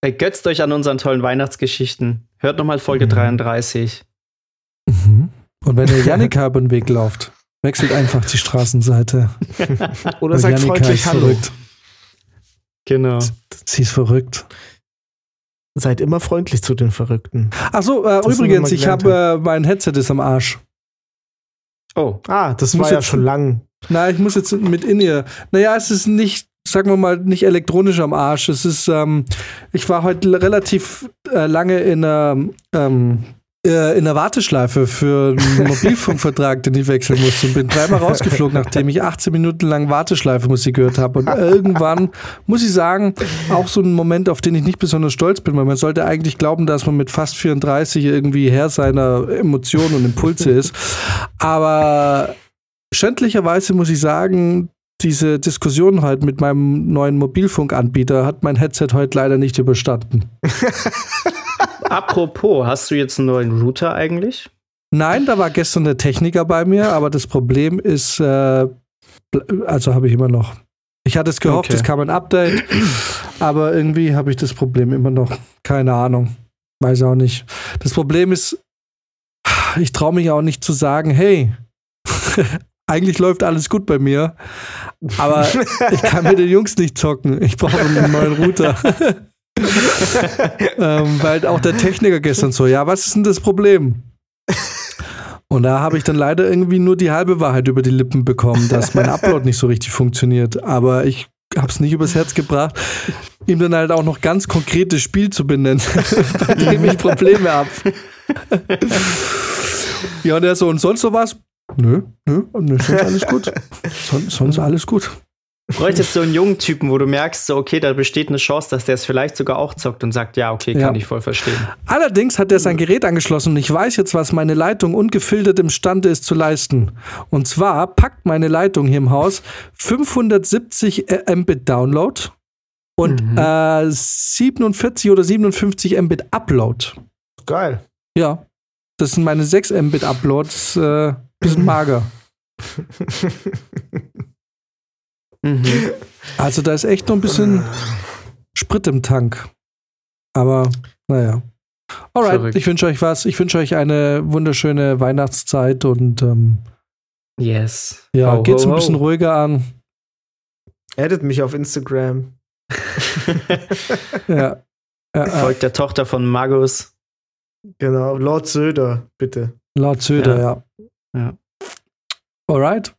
Ergötzt euch an unseren tollen Weihnachtsgeschichten. Hört nochmal Folge Mhm. 33. Mhm. Und wenn ihr Janika über den Weg lauft, wechselt einfach die Straßenseite. Oder Weil sag Janika freundlich ist Hallo. verrückt. Genau. Sie ist verrückt. Seid immer freundlich zu den Verrückten. Achso, äh, übrigens, ich habe äh, mein Headset ist am Arsch. Oh, Ah, das Muss war ja jetzt- schon lang. Na, ich muss jetzt mit in ihr. Naja, es ist nicht, sagen wir mal, nicht elektronisch am Arsch. Es ist, ähm, ich war heute relativ äh, lange in einer, ähm, äh, in einer Warteschleife für einen Mobilfunkvertrag, den ich wechseln musste und bin dreimal rausgeflogen, nachdem ich 18 Minuten lang Warteschleife Musik gehört habe. Und irgendwann muss ich sagen, auch so ein Moment, auf den ich nicht besonders stolz bin, weil man sollte eigentlich glauben, dass man mit fast 34 irgendwie Herr seiner Emotionen und Impulse ist. Aber schändlicherweise muss ich sagen, diese Diskussion halt mit meinem neuen Mobilfunkanbieter hat mein Headset heute leider nicht überstanden. apropos, hast du jetzt einen neuen Router eigentlich? Nein, da war gestern der Techniker bei mir, aber das Problem ist, äh, also habe ich immer noch. Ich hatte es gehofft, Okay. es kam ein Update, aber irgendwie habe ich das Problem immer noch. Keine Ahnung. Weiß auch nicht. Das Problem ist, ich traue mich auch nicht zu sagen, hey, eigentlich läuft alles gut bei mir, aber ich kann mit den Jungs nicht zocken. Ich brauche einen neuen Router. ähm, weil auch der Techniker gestern so, ja, was ist denn das Problem? Und da habe ich dann leider irgendwie nur die halbe Wahrheit über die Lippen bekommen, dass mein Upload nicht so richtig funktioniert. Aber ich habe es nicht übers Herz gebracht, ihm dann halt auch noch ganz konkretes Spiel zu benennen, bei dem ich Probleme habe. ja, und er so, und sonst sowas? Nö, nö, nö sonst alles gut. Son, sonst alles gut. Bräuchtest so einen jungen Typen, wo du merkst, so, okay, da besteht eine Chance, dass der es vielleicht sogar auch zockt und sagt, ja, okay, kann Ja. ich voll verstehen. Allerdings hat er sein Gerät angeschlossen und ich weiß jetzt, was meine Leitung ungefiltert imstande ist zu leisten. Und zwar packt meine Leitung hier im Haus 570 Mbit Download und Mhm. äh, 47 oder 57 Mbit Upload. Geil. Ja, das sind meine 6 Mbit Uploads. Äh, bisschen mager. Mhm. Also da ist echt noch ein bisschen Sprit im Tank. Aber naja. Alright, Verrückt. ich wünsche euch was. Ich wünsche euch eine wunderschöne Weihnachtszeit und ähm, Yes. ja, Ho, geht's ho, ein bisschen ho. ruhiger an. Edit mich auf Instagram. Ja. Ja, ja. Folgt der Tochter von Magus. Genau. Lord Söder, bitte. Laut Söder, ja. Ja. Alright,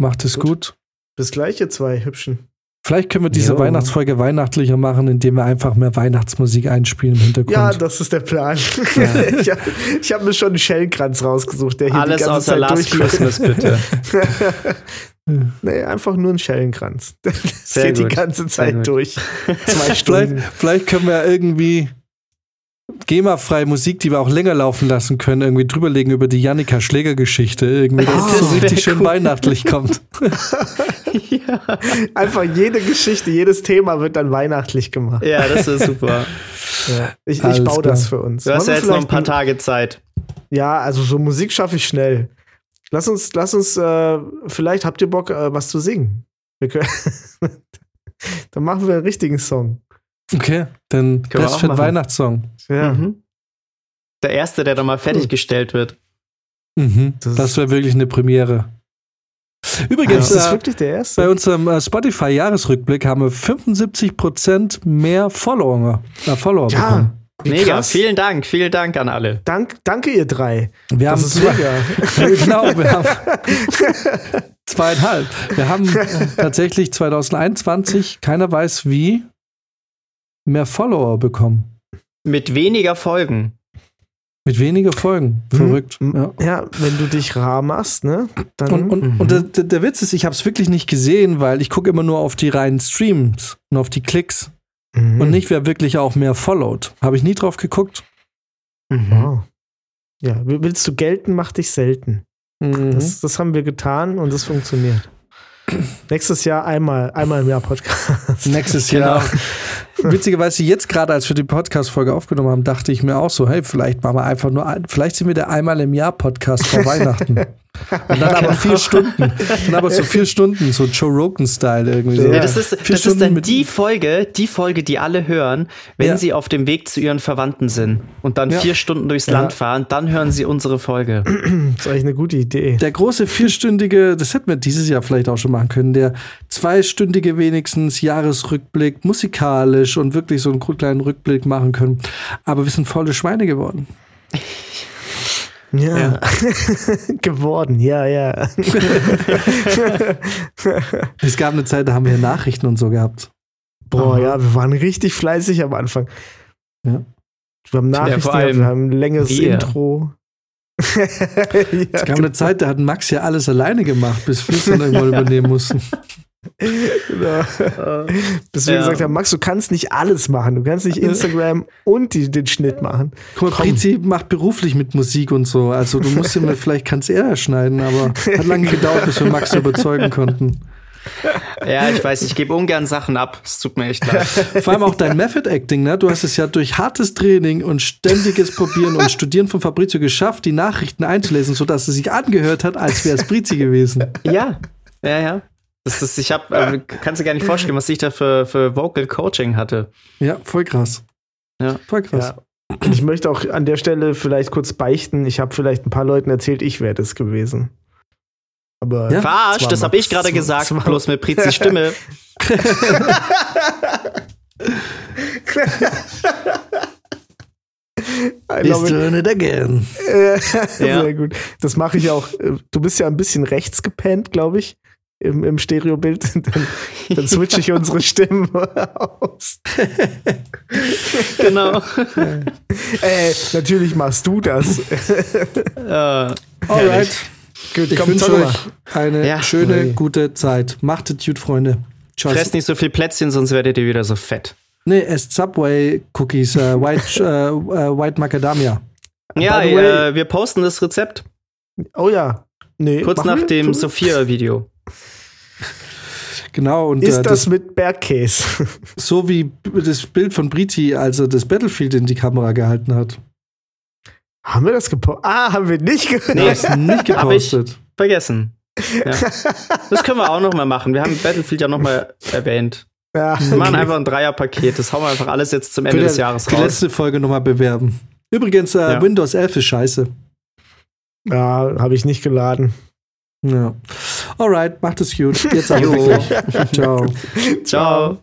macht es Gut. gut. Bis gleich, ihr zwei Hübschen. Vielleicht können wir diese Jo. Weihnachtsfolge weihnachtlicher machen, indem wir einfach mehr Weihnachtsmusik einspielen im Hintergrund. Ja, das ist der Plan. ich habe hab mir schon einen Schellenkranz rausgesucht, der hier Alles die ganze außer Zeit Last. Christmas, bitte. nee, einfach nur ein Schellenkranz. Das Sehr geht die gut. ganze Sehr Zeit durch. Zwei Vielleicht, Stunden. vielleicht können wir irgendwie GEMA-freie Musik, die wir auch länger laufen lassen können, irgendwie drüberlegen über die Jannika Schläger-Geschichte. Irgendwie, dass Ah, es so das richtig schön cool. weihnachtlich kommt. ja. Einfach jede Geschichte, jedes Thema wird dann weihnachtlich gemacht. ja, das ist super. Ja. Ich, ich baue das klar. für uns. Du hast ja jetzt noch ein paar Tage Zeit. Ja, also so Musik schaffe ich schnell. Lass uns, lass uns, äh, vielleicht habt ihr Bock, äh, was zu singen. Wir können Dann machen wir einen richtigen Song. Okay, dann Können Best für machen. Weihnachtssong. Ja. Mhm. Der erste, der dann mal fertiggestellt wird. Mhm. Das Das, ist- wäre wirklich eine Premiere. Übrigens, ist das äh, wirklich der erste? bei unserem äh, Spotify-Jahresrückblick haben wir 75% mehr Follower, äh, Follower ja, bekommen. wie Mega, krass. vielen Dank, vielen Dank an alle. Dank, danke, ihr drei. Wir haben Das ist zwei, mega. genau, wir haben zweieinhalb. Wir haben tatsächlich 2021, keiner weiß wie, mehr Follower bekommen. Mit weniger Folgen. Mit weniger Folgen. Verrückt. Mhm. Ja. Ja, wenn du dich rar machst, ne? Dann Und, und, Mhm. und der, der Witz ist, ich habe es wirklich nicht gesehen, weil ich gucke immer nur auf die reinen Streams und auf die Klicks Mhm. und nicht, wer wirklich auch mehr followt. Habe ich nie drauf geguckt. Mhm. Wow. Ja, willst du gelten, mach dich selten. Mhm. Das, das haben wir getan und das funktioniert. Nächstes Jahr einmal, einmal im Jahr Podcast. Nächstes Genau. Witzigerweise, jetzt gerade, als wir die Podcast-Folge aufgenommen haben, dachte ich mir auch so, hey, vielleicht machen wir einfach nur, ein, vielleicht sind wir der einmal im Jahr Podcast vor Weihnachten. Und dann aber vier Stunden. Dann aber so vier Stunden, so Joe Rogan-Style irgendwie so. Ja, das ist, Vier das ist Stunden dann mit- die Folge, die Folge, die alle hören, wenn Ja. sie auf dem Weg zu ihren Verwandten sind und dann Ja. vier Stunden durchs Ja. Land fahren, dann hören sie unsere Folge. Das ist eigentlich eine gute Idee. Der große vierstündige, das hätten wir dieses Jahr vielleicht auch schon machen können, der zweistündige wenigstens Jahresrückblick, musikalisch und wirklich so einen kleinen Rückblick machen können. Aber wir sind volle Schweine geworden. Ja. Geworden, ja, ja. Es gab eine Zeit, da haben wir Nachrichten und so gehabt. Boah, ja, wir waren richtig fleißig am Anfang. Ja. Wir haben Nachrichten, vor allem wir haben ein längeres wir. Intro. Es gab eine Zeit, da hat Max ja alles alleine gemacht, bis wir es dann irgendwann übernehmen mussten. Genau. Bis wir Ja. gesagt haben, Max, du kannst nicht alles machen. Du kannst nicht Instagram und die, den Schnitt machen. Guck mal, Prizi macht beruflich mit Musik und so. Also du musst immer, vielleicht kannst er schneiden, aber hat lange gedauert, bis wir Max überzeugen konnten. Ja, ich weiß, ich gebe ungern Sachen ab. Es tut mir echt leid. Vor allem auch dein Method Acting, ne? Du hast es ja durch hartes Training und ständiges Probieren und Studieren von Fabrizio geschafft, die Nachrichten einzulesen, sodass es sich angehört hat, als wäre es Brizi gewesen. Ja, ja, ja. Das ist, ich hab, äh, kannst du gar nicht vorstellen, was ich da für, für Vocal Coaching hatte. Ja, voll krass. Ja. Voll krass. Ja. Ich möchte auch an der Stelle vielleicht kurz beichten. Ich habe vielleicht ein paar Leuten erzählt, ich wäre das gewesen. Aber Ja? Verarscht, war das habe ich gerade gesagt, das war- bloß mit Prizis Stimme. I He's love it. doing it again. Äh, Ja. Sehr gut. Das mache ich auch. Du bist ja ein bisschen rechts gepennt, glaube ich, im, im Stereobild. Dann, dann switche ich unsere Stimmen aus. genau. Äh, natürlich machst du das. äh, Alright. Gut, Ich komm, wünsche euch eine Ja. schöne, Hey. gute Zeit. Macht es gut, Freunde. Tschüss. Fresst nicht so viel Plätzchen, sonst werdet ihr wieder so fett. Nee, esst Subway-Cookies, äh, White, äh, äh, White Macadamia. Ja, äh, wir posten das Rezept Oh ja. Nee, kurz nach wir? dem? Sophia-Video. Genau, und Ist äh, das das, mit Bergkäse? so wie das Bild von Briti, als er das Battlefield in die Kamera gehalten hat. haben wir das gepostet? Ah, haben wir nicht gehört. Nee. Ist nicht Hab ich. gepostet. Vergessen. Ja. Das können wir auch noch mal machen. Wir haben Battlefield ja noch mal erwähnt. Ja, Wir machen okay. einfach ein Dreierpaket. Das hauen wir einfach alles jetzt zum Ende Für des die- Jahres Die raus. letzte Folge nochmal bewerben. Übrigens, äh, Ja. Windows 11 ist scheiße. ja habe ich nicht geladen. Ja. Alright, macht es gut. Jetzt aber wirklich. Ciao. Ciao.